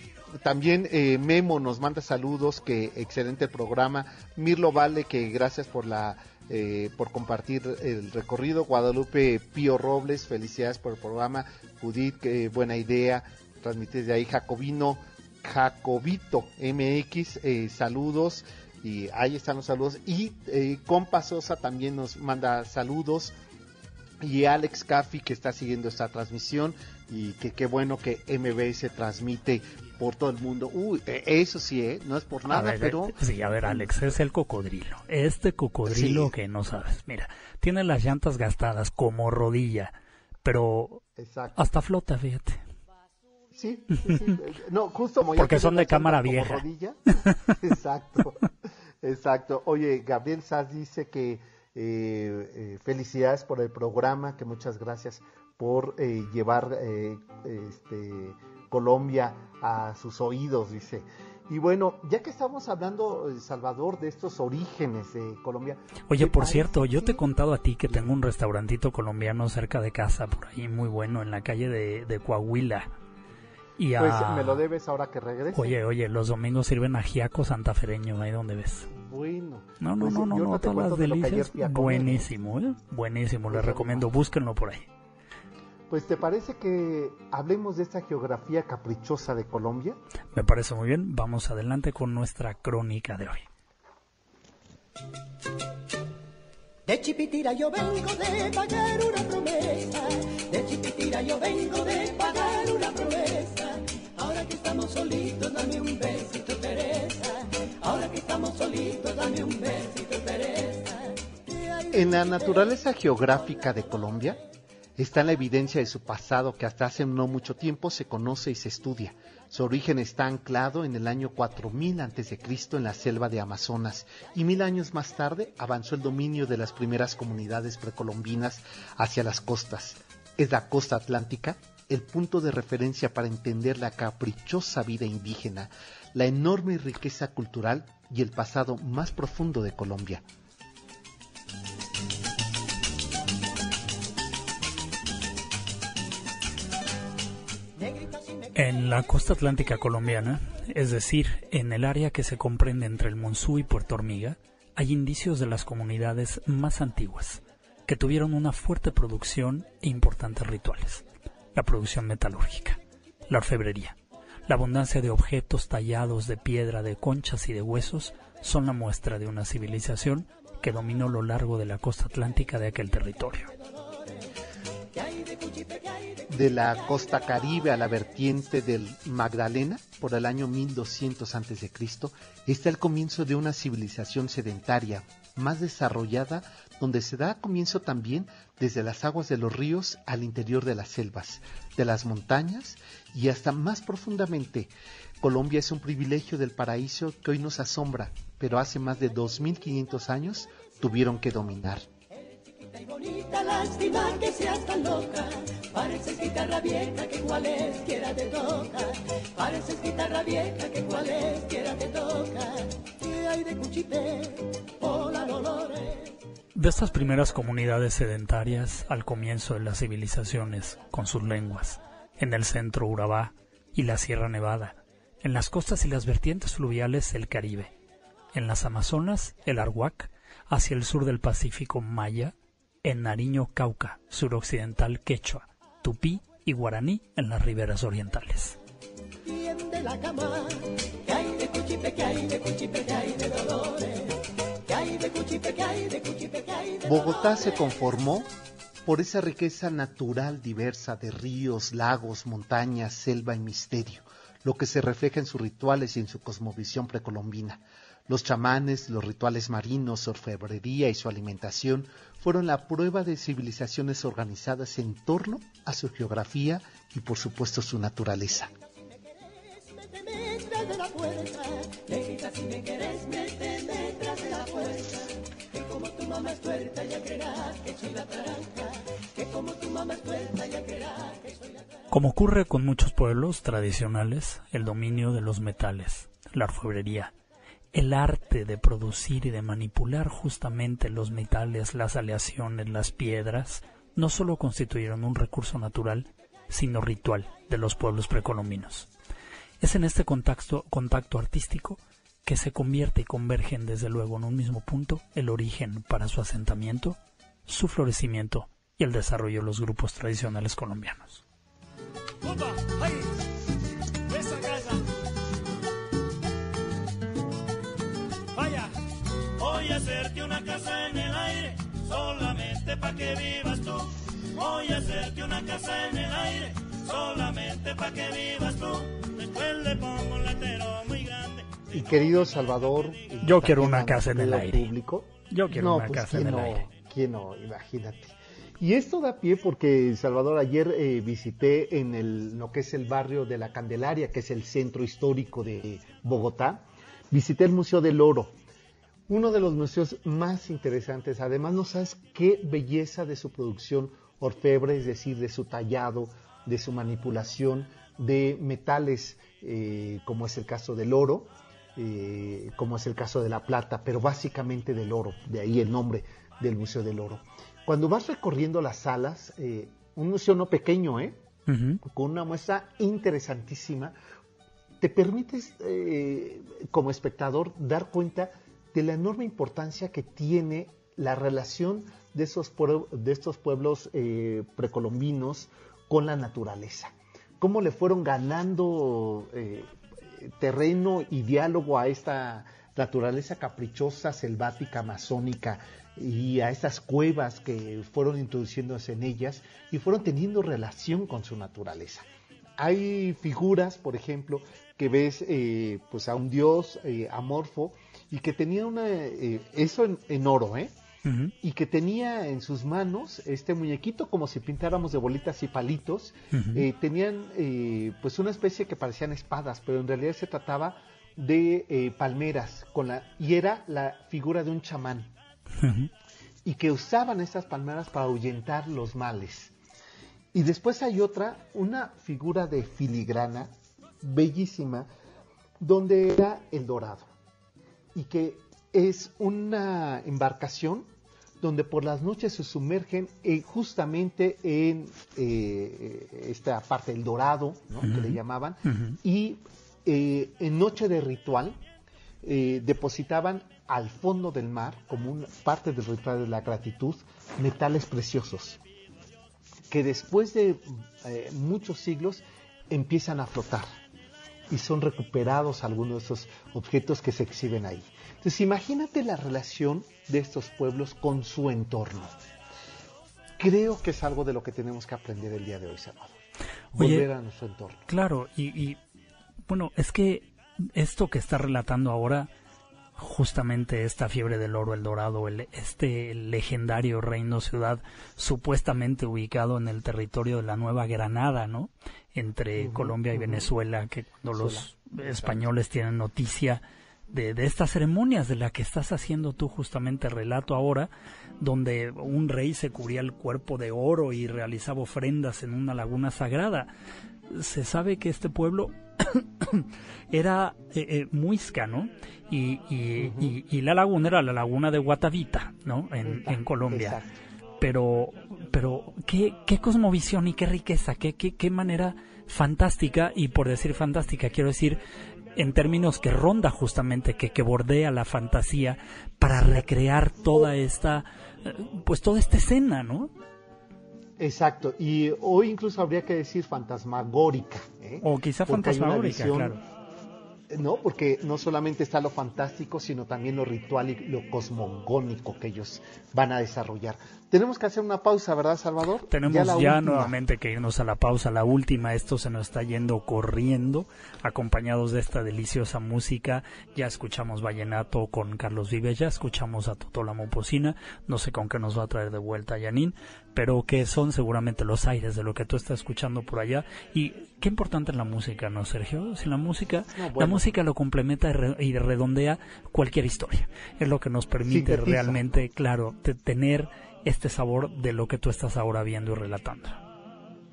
C: también eh, Memo nos manda saludos, que excelente el programa. Mirlo Vale, que gracias por la eh, por compartir el recorrido. Guadalupe Pío Robles, felicidades por el programa. Judith, que buena idea. Transmitir de ahí Jacobino, Jacobito MX, saludos. Y ahí están los saludos. Y eh, Compa Sosa también nos manda saludos. Y Alex Caffi que está siguiendo esta transmisión. y que qué bueno que MBS transmite por todo el mundo. Uy, e, eso sí, ¿eh? no es por nada,
B: ver,
C: pero
B: eh, Sí, a ver, Alex, es el cocodrilo. Este cocodrilo
C: Sí.
B: que no sabes. Mira, tiene las llantas gastadas como rodilla, pero
C: Exacto.
B: hasta flota, fíjate.
C: Sí, sí, sí. No, justo como
B: Porque son de cámara vieja.
C: rodilla. Exacto, exacto. Oye, Gabriel Sass dice que eh, eh, felicidades por el programa, que muchas gracias por eh, llevar eh, este, Colombia a sus oídos, dice. Y bueno, ya que estamos hablando, eh, Salvador, de estos orígenes de Colombia.
B: Oye,
C: ¿te
B: por cierto, yo te he contado a ti que tengo un restaurantito colombiano cerca de casa, por ahí muy bueno, en la calle de, de Coahuila. Y a-
C: Pues me lo debes ahora que regrese.
B: Oye, oye, los domingos sirven ajiaco santafereño, ahí donde ves.
C: Bueno.
B: No, no,
C: Pues,
B: no, no, no,
C: te
B: todas
C: cuento
B: las delicias. Buenísimo, ¿eh? Buenísimo, les
C: Pues,
B: recomiendo, búsquenlo por ahí.
C: Pues te parece que hablemos de esta geografía caprichosa de Colombia.
B: Me parece muy bien, vamos adelante con nuestra crónica de hoy.
N: De Chipitira yo vengo de pagar una promesa. De Chipitira yo vengo de pagar dame un besito. Ahora que estamos solitos, dame un besito.
C: En la naturaleza geográfica de Colombia está la evidencia de su pasado que hasta hace no mucho tiempo se conoce y se estudia. Su origen está anclado en el año 4000 a.C. en la selva de Amazonas y mil años más tarde avanzó el dominio de las primeras comunidades precolombinas hacia las costas. Es la costa atlántica el punto de referencia para entender la caprichosa vida indígena, la enorme riqueza cultural y el pasado más profundo de Colombia.
B: En la costa atlántica colombiana, es decir, en el área que se comprende entre el Monzú y Puerto Hormiga, hay indicios de las comunidades más antiguas, que tuvieron una fuerte producción e importantes rituales. La producción metalúrgica, la orfebrería, la abundancia de objetos tallados de piedra, de conchas y de huesos son la muestra de una civilización que dominó lo largo de la costa atlántica de aquel territorio.
C: de la costa caribe a la vertiente del Magdalena por el año 1200 a.C., está el comienzo de una civilización sedentaria más desarrollada donde se da comienzo también desde las aguas de los ríos al interior de las selvas, de las montañas y hasta más profundamente. Colombia es un privilegio del paraíso que hoy nos asombra, pero hace más de 2500 años tuvieron que dominar.
N: Y. Pareces guitarra vieja que cualesquiera te toca. Pareces guitarra vieja que te toca. De
B: estas primeras comunidades sedentarias al comienzo de las civilizaciones, con sus lenguas, en el centro Urabá y la Sierra Nevada, en las costas y las vertientes fluviales el Caribe, en las Amazonas el Arhuac, hacia el sur del Pacífico Maya, en Nariño Cauca, suroccidental Quechua, Tupí y Guaraní en las riberas orientales.
N: Tiende la cama. ¿Qué hay de Cuchipé? ¿Qué hay de Cuchipé? ¿Qué hay de Dolores? ¿Qué hay de Cuchipé? ¿Qué hay de Cuchipé? ¿Qué hay de
C: Bogotá se conformó por esa riqueza natural diversa de ríos, lagos, montañas, selva y misterio, lo que se refleja en sus rituales y en su cosmovisión precolombina. Los chamanes, los rituales marinos, su orfebrería y su alimentación fueron la prueba de civilizaciones organizadas en torno a su geografía y por supuesto su naturaleza.
N: Como
B: ocurre con muchos pueblos tradicionales, el dominio de los metales, la orfebrería, el arte de producir y de manipular justamente los metales, las aleaciones, las piedras, no solo constituyeron un recurso natural, sino ritual de los pueblos precolombinos. Es en este contacto, contacto artístico que se convierte y convergen desde luego en un mismo punto el origen para su asentamiento, su florecimiento y el desarrollo de los grupos tradicionales colombianos.
O: Voy a hacerte una casa en el aire, solamente pa' que vivas tú. Voy a hacerte una casa en el aire, solamente pa' que vivas tú. Después le pongo un letero muy grande.
C: Y querido Salvador.
B: Yo quiero una casa en el aire.
C: Público.
B: Yo quiero
C: No,
B: una
C: pues,
B: casa en
C: ¿quién
B: el
C: no?
B: aire.
C: ¿Quién no? Imagínate. Y esto da pie porque, Salvador, ayer eh, visité en el, lo que es el barrio de la Candelaria, que es el centro histórico de Bogotá, visité el Museo del Oro, uno de los museos más interesantes. Además, no sabes qué belleza de su producción orfebre, es decir, de su tallado, de su manipulación de metales, eh, como es el caso del oro, eh, como es el caso de la plata, pero básicamente del oro, de ahí el nombre del Museo del Oro. Cuando vas recorriendo las salas, eh, un museo no pequeño, ¿eh? Con una muestra interesantísima, te permites como espectador dar cuenta de la enorme importancia que tiene la relación de, esos de estos pueblos precolombinos con la naturaleza. Cómo le fueron ganando eh, terreno y diálogo a esta naturaleza caprichosa, selvática, amazónica y a estas cuevas que fueron introduciéndose en ellas y fueron teniendo relación con su naturaleza. Hay figuras, por ejemplo, que ves eh, pues a un dios eh, amorfo y que tenía una eh, eso en, en oro, ¿eh? Y que tenía en sus manos este muñequito como si pintáramos de bolitas y palitos. Eh, tenían eh, pues una especie que parecían espadas, pero en realidad se trataba de eh, palmeras con la y era la figura de un chamán y que usaban estas palmeras para ahuyentar los males. Y después hay otra, una figura de filigrana bellísima, donde era el dorado. Y que es una embarcación donde por las noches se sumergen eh, justamente en eh, esta parte del dorado, ¿no? que le llamaban, y eh, en noche de ritual depositaban al fondo del mar, como una parte del ritual de la gratitud, metales preciosos, que después de muchos siglos empiezan a flotar y son recuperados algunos de esos objetos que se exhiben ahí. Entonces imagínate la relación de estos pueblos con su entorno. Creo que es algo de lo que tenemos que aprender el día de hoy, Salvador.
B: Oye,
C: Volver a nuestro entorno.
B: Claro, y, y, bueno, es que esto que está relatando ahora, justamente esta fiebre del oro, el dorado, el, este legendario reino ciudad, supuestamente ubicado en el territorio de la Nueva Granada, ¿no? Entre Colombia y. Venezuela, que cuando los españoles tienen noticia de, de estas ceremonias de la que estás haciendo tú justamente relato ahora, donde un rey se cubría el cuerpo de oro y realizaba ofrendas en una laguna sagrada. Se sabe que este pueblo era eh, eh, muisca, ¿no? Y, y, y- y la laguna era la laguna de Guatavita, ¿no? En, en Colombia.
C: Exacto.
B: Pero, pero qué, qué cosmovisión y qué riqueza, qué, qué, qué manera fantástica, y por decir fantástica quiero decir en términos que ronda justamente, que, que bordea la fantasía para recrear toda esta, eh, pues toda esta escena, ¿no?
C: Exacto, y hoy incluso habría que decir fantasmagórica. ¿eh?
B: O quizá
C: Porque
B: fantasmagórica,
C: visión-
B: claro.
C: No, porque no solamente está lo fantástico, sino también lo ritual y lo cosmogónico que ellos van a desarrollar. Tenemos que hacer una pausa, ¿verdad, Salvador?
B: Tenemos
C: la
B: ya, nuevamente que irnos a la pausa, la última. Esto se nos está yendo corriendo, acompañados de esta deliciosa música. Ya escuchamos Vallenato con Carlos Vives, ya escuchamos a Totola Momposina. No sé con qué nos va a traer de vuelta Yanin, pero que son seguramente los aires de lo que tú estás escuchando por allá. Y qué importante es la música, ¿no, Sergio? Si la música,
C: No,
B: la música lo complementa y, re- y redondea cualquier historia. Es lo que nos permite
C: Sintetiza.
B: realmente, claro, te- tener este sabor de lo que tú estás ahora viendo y relatando.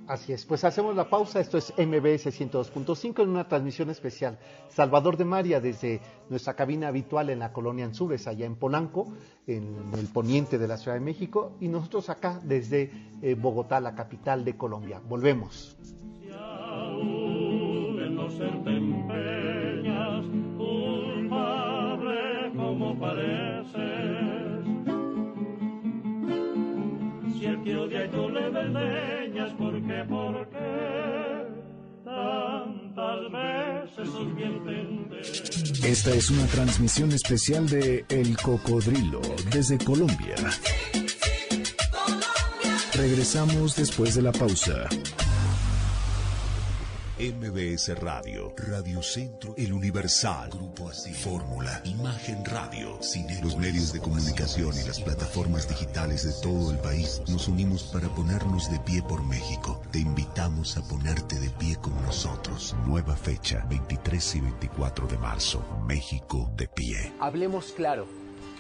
C: Así es, pues hacemos la pausa. Esto es MBS 102.5 en una transmisión especial. Salvador de María desde nuestra cabina habitual en la colonia Anzures, allá en Polanco, en el poniente de la Ciudad de México, y nosotros acá desde eh, Bogotá, la capital de Colombia. Volvemos.
O: en no ser te empeñas, culpable como pareces. Que odia y tú le desdeñas, ¿por qué, por qué? Tantas veces sus.
D: Esta es una transmisión especial de El Cocodrilo desde Colombia. Regresamos después de la pausa.
P: MBS Radio, Radio Centro, El Universal, Grupo Así, Fórmula, Imagen Radio, Cine. Los medios de comunicación y las plataformas digitales de todo el país nos unimos para ponernos de pie por México. Te invitamos a ponerte de pie con nosotros. Nueva fecha, 23 y 24 de marzo. México de pie.
Q: Hablemos claro.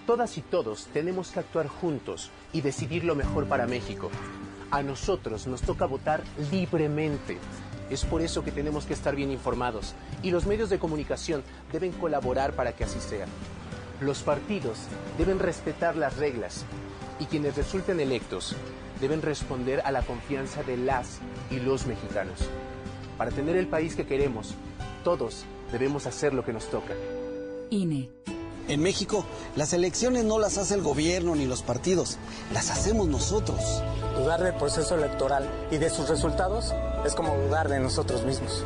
Q: Todas y todos tenemos que actuar juntos y decidir lo mejor para México. A nosotros nos toca votar libremente. Es por eso que tenemos que estar bien informados y los medios de comunicación deben colaborar para que así sea. Los partidos deben respetar las reglas y quienes resulten electos deben responder a la confianza de las y los mexicanos. Para tener el país que queremos, todos debemos hacer lo que nos toca.
R: INE.
S: En México, las elecciones no las hace el gobierno ni los partidos, las hacemos nosotros.
T: Dudar del proceso electoral y de sus resultados es como dudar de nosotros mismos.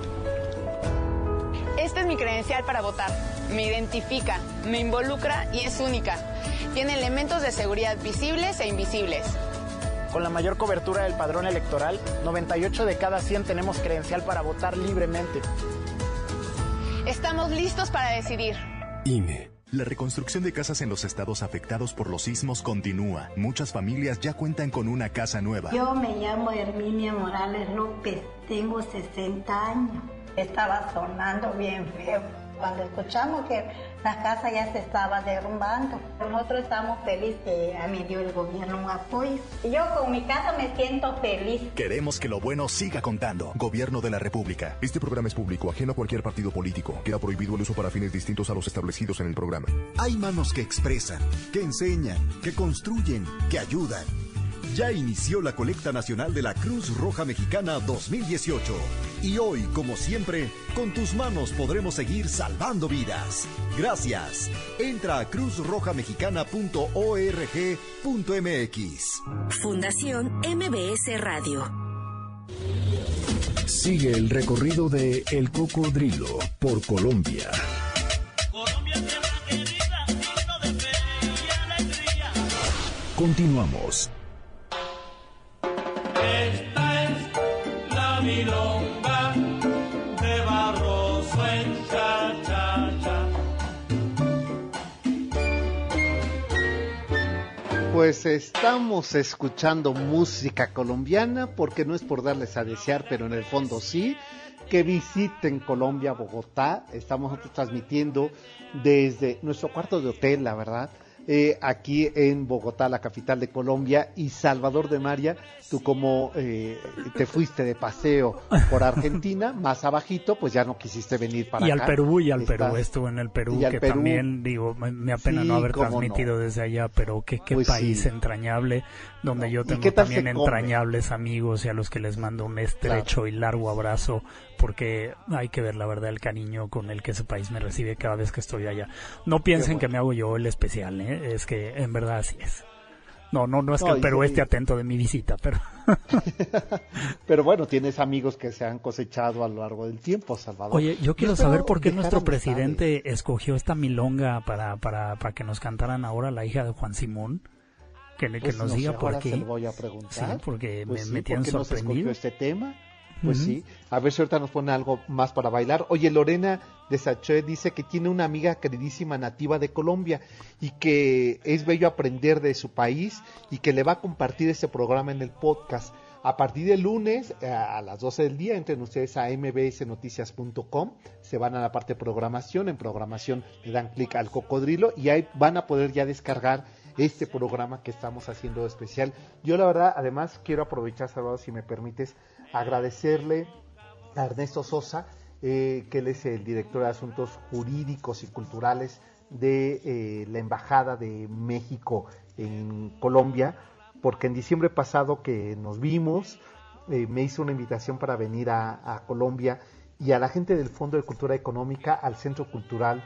U: Esta es mi credencial para votar. Me identifica, me involucra y es única. Tiene elementos de seguridad visibles e invisibles.
T: Con la mayor cobertura del padrón electoral, 98 de cada 100 tenemos credencial para votar libremente.
U: Estamos listos para decidir.
G: INE.
V: La reconstrucción de casas en los estados afectados por los sismos continúa. Muchas familias ya cuentan con una casa nueva.
W: Yo me llamo Herminia Morales López, tengo 60 años. Estaba sonando bien feo. Cuando escuchamos que la casa ya se estaba derrumbando, nosotros estamos felices que me dio el gobierno un apoyo. Yo con mi casa me siento feliz.
V: Queremos que lo bueno siga contando. Gobierno de la República.
X: Este programa es público, ajeno a cualquier partido político. Queda prohibido el uso para fines distintos a los establecidos en el programa.
E: Hay manos que expresan, que enseñan, que construyen, que ayudan. Ya inició la colecta nacional de la Cruz Roja Mexicana 2018. Y hoy, como siempre, con tus manos podremos seguir salvando vidas. Gracias. Entra a cruzrojamexicana.org.mx.
R: Fundación MBS Radio.
D: Sigue el recorrido de El Cocodrilo por Colombia. Continuamos.
O: Milonga de Barroso en cha cha cha.
C: Pues estamos escuchando música colombiana porque no es por darles a desear, pero en el fondo sí. Que visiten Colombia, Bogotá. Estamos transmitiendo desde nuestro cuarto de hotel, la verdad. Eh, aquí en Bogotá, la capital de Colombia, y Salvador de María, tú como eh, te fuiste de paseo por Argentina, más abajito, pues ya no quisiste venir para
B: y
C: acá.
B: al Perú, y al
C: Estás-
B: Perú, estuve en el Perú,
C: y
B: que
C: Perú.
B: también, digo, me, apena
C: Sí,
B: no haber transmitido
C: no.
B: desde allá, pero qué, qué
C: Pues
B: país
C: sí.
B: entrañable, donde yo
C: ¿Y
B: tengo también entrañables amigos y a los que les mando un estrecho y largo abrazo, porque hay que ver la verdad el cariño con el que ese país me recibe cada vez que estoy allá. No piensen
C: bueno.
B: que me hago yo el especial, ¿eh? es que en verdad así es. No, no, no es que
C: No,
B: el Perú esté atento de mi visita, pero
C: Pero bueno, tienes amigos que se han cosechado a lo largo del tiempo, Salvador.
B: Oye, yo quiero
C: espero
B: saber por qué nuestro
C: amistades.
B: presidente escogió esta milonga para, para, para que nos cantaran ahora la hija de Juan Simón. Que, que
C: Pues
B: nos
C: no sé,
B: diga por
C: ahora
B: qué.
C: se lo voy a preguntar.
B: Sí, porque
C: Pues
B: me,
C: sí,
B: me tienen
C: ¿por nos
B: sorprendido.
C: escogió este tema? Pues sí, a ver si ahorita nos pone algo más para bailar. Oye, Lorena de Saché dice que tiene una amiga queridísima nativa de Colombia y que es bello aprender de su país y que le va a compartir este programa en el podcast. A partir del lunes eh, a las 12 del día, entren ustedes a mbsnoticias.com, se van a la parte de programación, en programación le dan clic al cocodrilo y ahí van a poder ya descargar este programa que estamos haciendo especial. Yo la verdad, además, quiero aprovechar, Salvador, si me permites, agradecerle a Ernesto Sosa, eh, que él es el director de Asuntos Jurídicos y Culturales de eh, la Embajada de México en Colombia, porque en diciembre pasado que nos vimos, eh, me hizo una invitación para venir a, Colombia y a la gente del Fondo de Cultura Económica, al Centro Cultural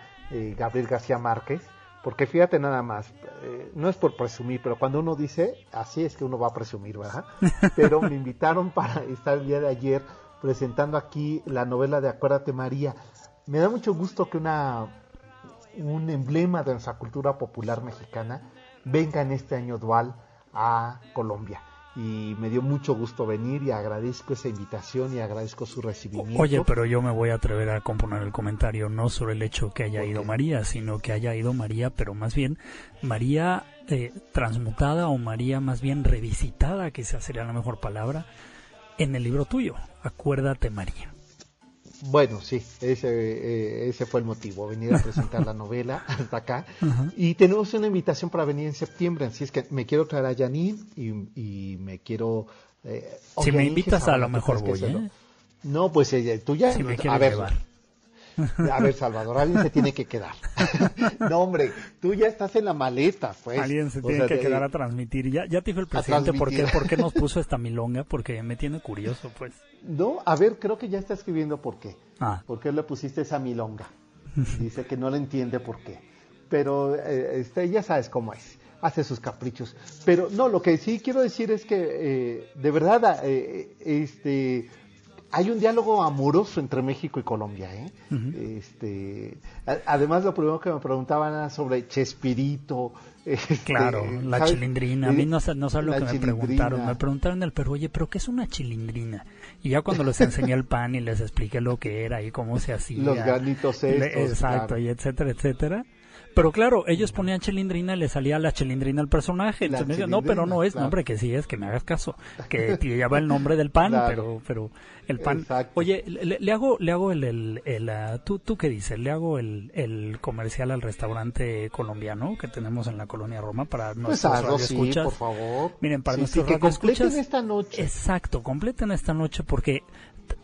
C: Gabriel García Márquez, porque fíjate nada más, eh, no es por presumir, pero cuando uno dice, así es que uno va a presumir, ¿verdad? Pero me invitaron para estar el día de ayer presentando aquí la novela de Acuérdate María. Me da mucho gusto que una un emblema de nuestra cultura popular mexicana venga en este año dual a Colombia. Y me dio mucho gusto venir y agradezco esa invitación y agradezco su recibimiento.
B: Oye, pero yo me voy a atrever a componer el comentario no sobre el hecho que haya ido María, sino que haya ido María, pero más bien María eh, transmutada o María más bien revisitada, quizás sería la mejor palabra, en el libro tuyo. Acuérdate María.
C: Bueno, sí, ese, eh, ese fue el motivo, venir a presentar la novela hasta acá. Y tenemos una invitación para venir en septiembre, así es que me quiero traer a Janine y, y me quiero... Eh,
B: si me invitas a lo mejor voy, ¿eh?
C: No, pues tú ya...
B: Si me
C: a ver,
B: llevar.
C: A ver, Salvador, alguien se tiene que quedar. no, hombre, tú ya estás en la maleta, pues.
B: Alguien se
C: O
B: tiene
C: sea,
B: que
C: de-
B: quedar a transmitir. Ya, ya te dijo el presidente por qué, por qué nos puso esta milonga, porque me tiene curioso, pues.
C: No, a ver, creo que ya está escribiendo por qué.
B: Ah.
C: ¿Por qué le pusiste esa milonga? Dice que no le entiende por qué. Pero eh, este, ya sabes cómo es. Hace sus caprichos. Pero no, lo que sí quiero decir es que eh, de verdad eh, este, hay un diálogo amoroso entre México y Colombia. ¿eh? este, a- además, lo primero que me preguntaban era sobre Chespirito. este,
B: Claro, la
C: ¿sabes?
B: chilindrina. A mí no, no lo que me preguntaron. Me preguntaron en el Perú, oye, ¿pero qué es una chilindrina? Y ya cuando les enseñé el pan y les expliqué lo que era y cómo se hacía.
C: Los granitos
B: le-
C: estos,
B: Exacto,
C: claro.
B: y etcétera, etcétera. Pero claro, ellos ponían chilindrina y le salía la chilindrina al personaje.
C: La
B: Entonces me decían, no, pero no es,
C: claro.
B: nombre que sí es, que me hagas caso. Que te lleva el nombre del pan,
C: Claro.
B: pero pero el pan.
C: Exacto.
B: Oye, le, le hago le hago el, el, el, ah, ¿tú, ¿tú qué dices? Le hago el, el comercial al restaurante colombiano que tenemos en la colonia Roma para
C: Pues
B: nuestros
C: sí, por favor.
B: Miren, para
C: Sí,
B: nuestros
C: sí, que completen esta noche.
B: Exacto, completen esta noche porque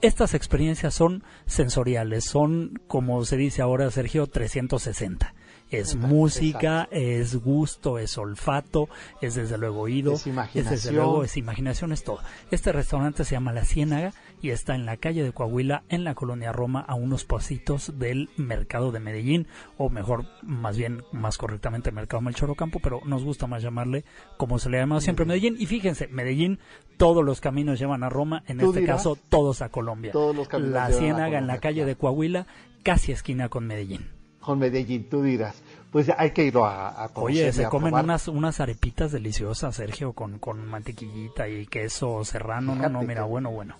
B: estas experiencias son sensoriales, son, como se dice ahora, Sergio, 360. Es música, es gusto, es olfato, es desde luego oído,
C: Es
B: desde
C: imaginación.
B: luego, es imaginación, es todo. Este restaurante se llama La Ciénaga y está en la calle de Coahuila, en la colonia Roma, a unos pasitos del mercado de Medellín, o mejor, más bien, más correctamente, mercado Melchor Ocampo, pero nos gusta más llamarle como se le ha llamado siempre Medellín. Y fíjense, Medellín, todos los caminos llevan a Roma, en este
C: dirás,
B: caso, todos a Colombia.
C: todos los caminos
B: La Ciénaga en la calle de Coahuila, casi esquina con Medellín.
C: Con Medellín, tú dirás. Pues hay que ir a, a
B: Oye, se
C: a
B: comen
C: probar.
B: unas, unas arepitas deliciosas, Sergio, con, con mantequillita y queso serrano. No, no, mira,
C: que-
B: bueno, bueno.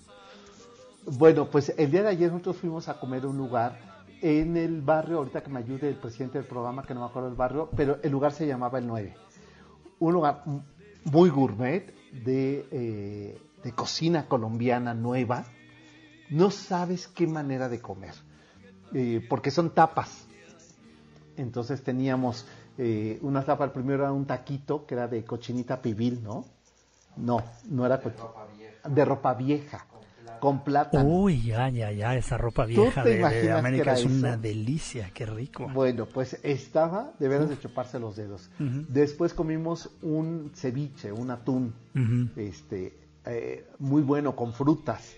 C: Bueno, pues el día de ayer nosotros fuimos a comer a un lugar en el barrio, ahorita que me ayude el presidente del programa, que no me acuerdo del barrio, pero el lugar se llamaba El 9. Un lugar muy gourmet de, eh, de cocina colombiana nueva. No sabes qué manera de comer, eh, porque son tapas. Entonces teníamos eh, una tapa, el primero era un taquito que era de cochinita pibil, ¿no? No, no era co- de ropa vieja, con plátano.
B: Uy, ya, ya, ya, esa ropa
C: ¿Tú
B: vieja de- de, América es una
C: eso?
B: delicia, qué rico.
C: Bueno, pues estaba de veras de chuparse los dedos. Después comimos un ceviche, un atún, este, eh, muy bueno con frutas,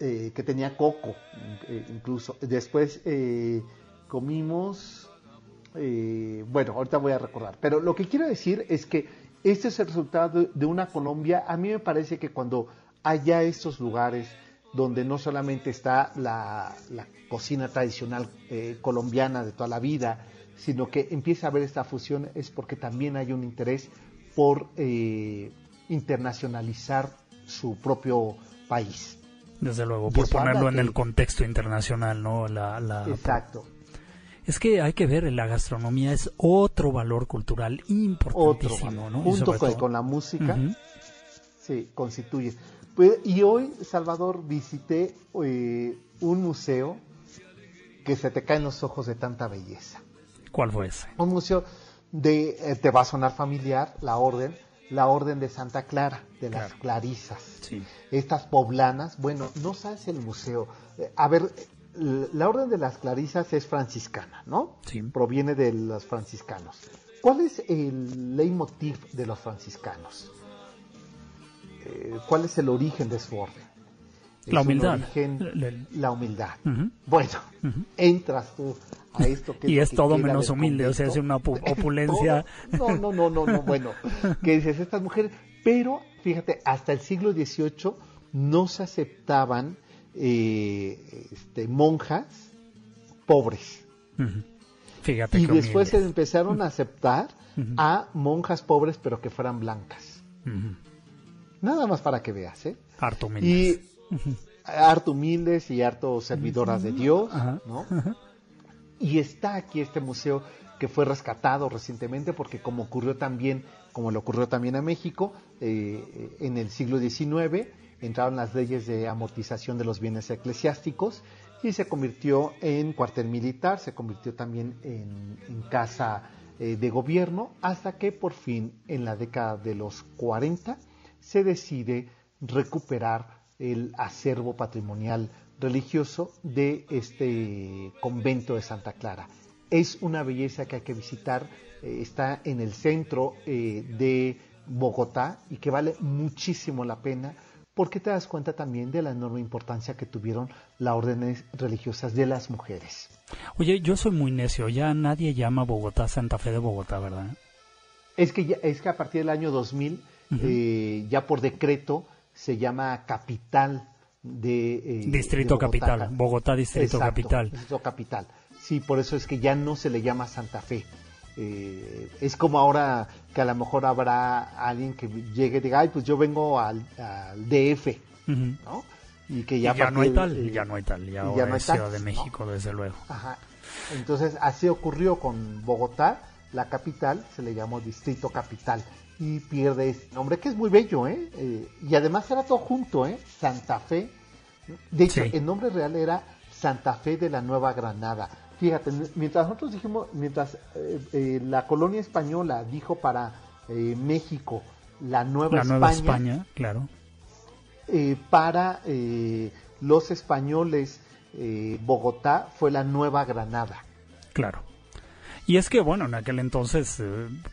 C: eh, que tenía coco, eh, incluso. Después eh, comimos, eh, bueno, ahorita voy a recordar. Pero lo que quiero decir es que este es el resultado de- una Colombia. A mí me parece que cuando haya estos lugares donde no solamente está la, la cocina tradicional eh, colombiana de toda la vida, sino que empieza a haber esta fusión, es porque también hay un interés por eh, internacionalizar su propio país.
B: Desde luego, por ponerlo en
C: que-
B: el contexto internacional, ¿no? La, la-
C: Exacto.
B: Es que hay que ver, la gastronomía es otro valor cultural
C: Otro,
B: importantísimo, ¿no? Y
C: junto con,
B: todo-
C: con la música,
B: Ujú.
C: se constituye. Pues, y hoy, Salvador, visité eh, un museo que se te caen los ojos de tanta belleza.
B: ¿Cuál fue ese?
C: Un museo de, eh, te va a sonar familiar, la orden, la orden de Santa Clara, de las Clarisas.
B: Sí.
C: Estas poblanas, bueno, no sabes el museo. Eh, a ver, la orden de las Clarisas es franciscana, ¿no?
B: Sí.
C: Proviene de los franciscanos. ¿Cuál es el leitmotiv de los franciscanos? Eh, ¿Cuál es el origen de su orden?
B: La humildad.
C: origen- la humildad. Bueno, entras tú a esto que
B: Y es
C: que
B: todo menos humilde, o sea, es una opu- opulencia.
C: No, no, no, no, no, bueno, que dices estas mujeres, pero fíjate, hasta el siglo XVIII no se aceptaban eh, este, monjas pobres.
B: Fíjate
C: Y después se empezaron a aceptar a monjas pobres, pero que fueran blancas. Nada más para que veas, ¿eh?
B: Harto humildes.
C: Y harto humildes y harto servidoras de Dios, ¿no? Y está aquí este museo que fue rescatado recientemente porque como ocurrió también, como le ocurrió también a México, eh, en el siglo XIX entraron las leyes de amortización de los bienes eclesiásticos y se convirtió en cuartel militar, se convirtió también en, casa eh, de gobierno, hasta que por fin en la década de los 40 se decide recuperar el acervo patrimonial religioso de este convento de Santa Clara. Es una belleza que hay que visitar, eh, está en el centro eh, de Bogotá y que vale muchísimo la pena porque te das cuenta también de la enorme importancia que tuvieron las órdenes religiosas de las mujeres.
B: Oye, yo soy muy necio, ya nadie llama Bogotá Santa Fe de Bogotá, ¿verdad?
C: Es que, es que a partir del año 2000, eh, ya por decreto, se llama capital de...
B: Eh, Distrito Capital, Bogotá Distrito Capital.
C: Distrito Capital. Sí, por eso es que ya no se le llama Santa Fe. Eh, es como ahora que a lo mejor habrá alguien que llegue y diga, ay, pues yo vengo al, DF, ¿no?
B: Y que ya, no hay tal, ya no hay tal, ya, no hay Ciudad de México, desde luego.
C: Ajá. Entonces, así ocurrió con Bogotá, la capital, se le llamó Distrito Capital y pierde ese nombre, que es muy bello, ¿eh? eh y además era todo junto, ¿eh? Santa Fe. De hecho, el nombre real era Santa Fe de la Nueva Granada Fíjate, mientras nosotros dijimos, mientras eh, eh, la colonia española dijo para eh, México la Nueva
B: la Nueva España, claro.
C: para los españoles Bogotá fue la Nueva Granada.
B: Claro. Y es que, bueno, en aquel entonces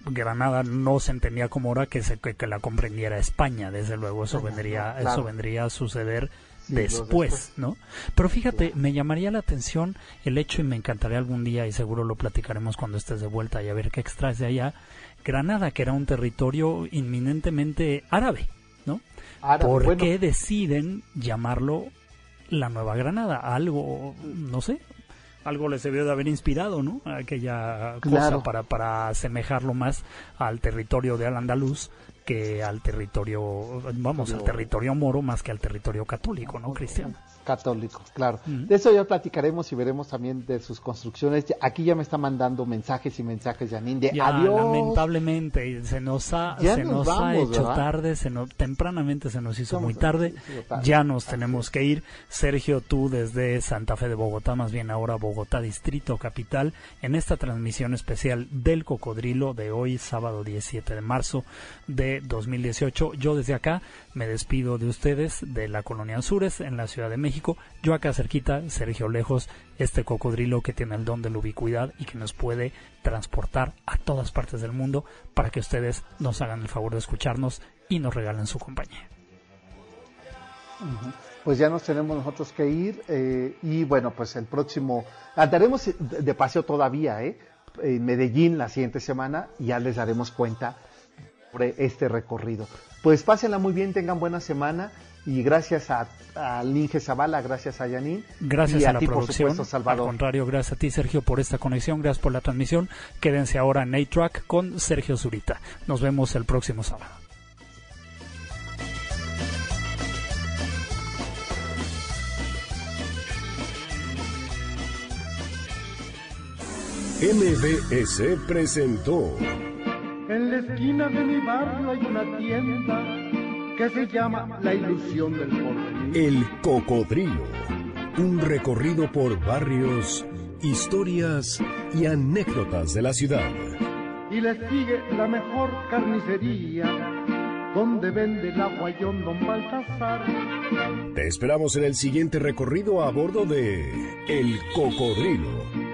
B: Granada no se entendía como ahora que, se, que, la comprendiera España, desde luego eso vendría, eso vendría a suceder después, ¿no? Pero fíjate, me llamaría la atención el hecho y me encantaría algún día y seguro lo platicaremos cuando estés de vuelta y a ver qué extraes de allá. Granada, que era un territorio inminentemente árabe, ¿no? ¿Por qué deciden llamarlo la Nueva Granada? Algo, no sé, algo les debió de haber inspirado, ¿no? Aquella cosa para, para asemejarlo más al territorio de Al-Andalus que al territorio, vamos, al territorio moro más que al territorio católico, ¿no, Cristiano?
C: Católico, claro. De eso ya platicaremos y veremos también de sus construcciones. Aquí ya me está mandando mensajes y mensajes, Janine, de adiós.
B: Lamentablemente, se nos ha, se nos, ha hecho tarde, se tempranamente se nos hizo muy tarde. Ya nos tenemos que ir. Sergio, tú desde Santa Fe de Bogotá, más bien ahora Bogotá Distrito Capital, en esta transmisión especial del Cocodrilo de hoy, sábado 17 de marzo de 2018. Yo desde acá me despido de ustedes de la Colonia Anzures en la Ciudad de México. Yo acá cerquita, Sergio Lejos, este cocodrilo que tiene el don de la ubicuidad y que nos puede transportar a todas partes del mundo para que ustedes nos hagan el favor de escucharnos y nos regalen su compañía.
C: Pues ya nos tenemos nosotros que ir eh, y bueno, pues el próximo, andaremos de paseo todavía, ¿eh? En Medellín la siguiente semana y ya les daremos cuenta sobre este recorrido. Pues pásenla muy bien, tengan buena semana y gracias a, a Linge Zavala, gracias a Yanin.
B: Gracias
C: a,
B: la producción. Al contrario, gracias a ti, Sergio, por esta conexión, gracias por la transmisión. Quédense ahora en A-Track con Sergio Zurita. Nos vemos el próximo sábado.
D: MBS presentó
Y: en la esquina de mi barrio hay una tienda que se llama La Ilusión del Porvenir.
D: El Cocodrilo. Un recorrido por barrios, historias y anécdotas de la ciudad.
Y: Y le sigue la mejor carnicería, donde vende el aguayón Don Baltasar.
D: Te esperamos en el siguiente recorrido a bordo de El Cocodrilo.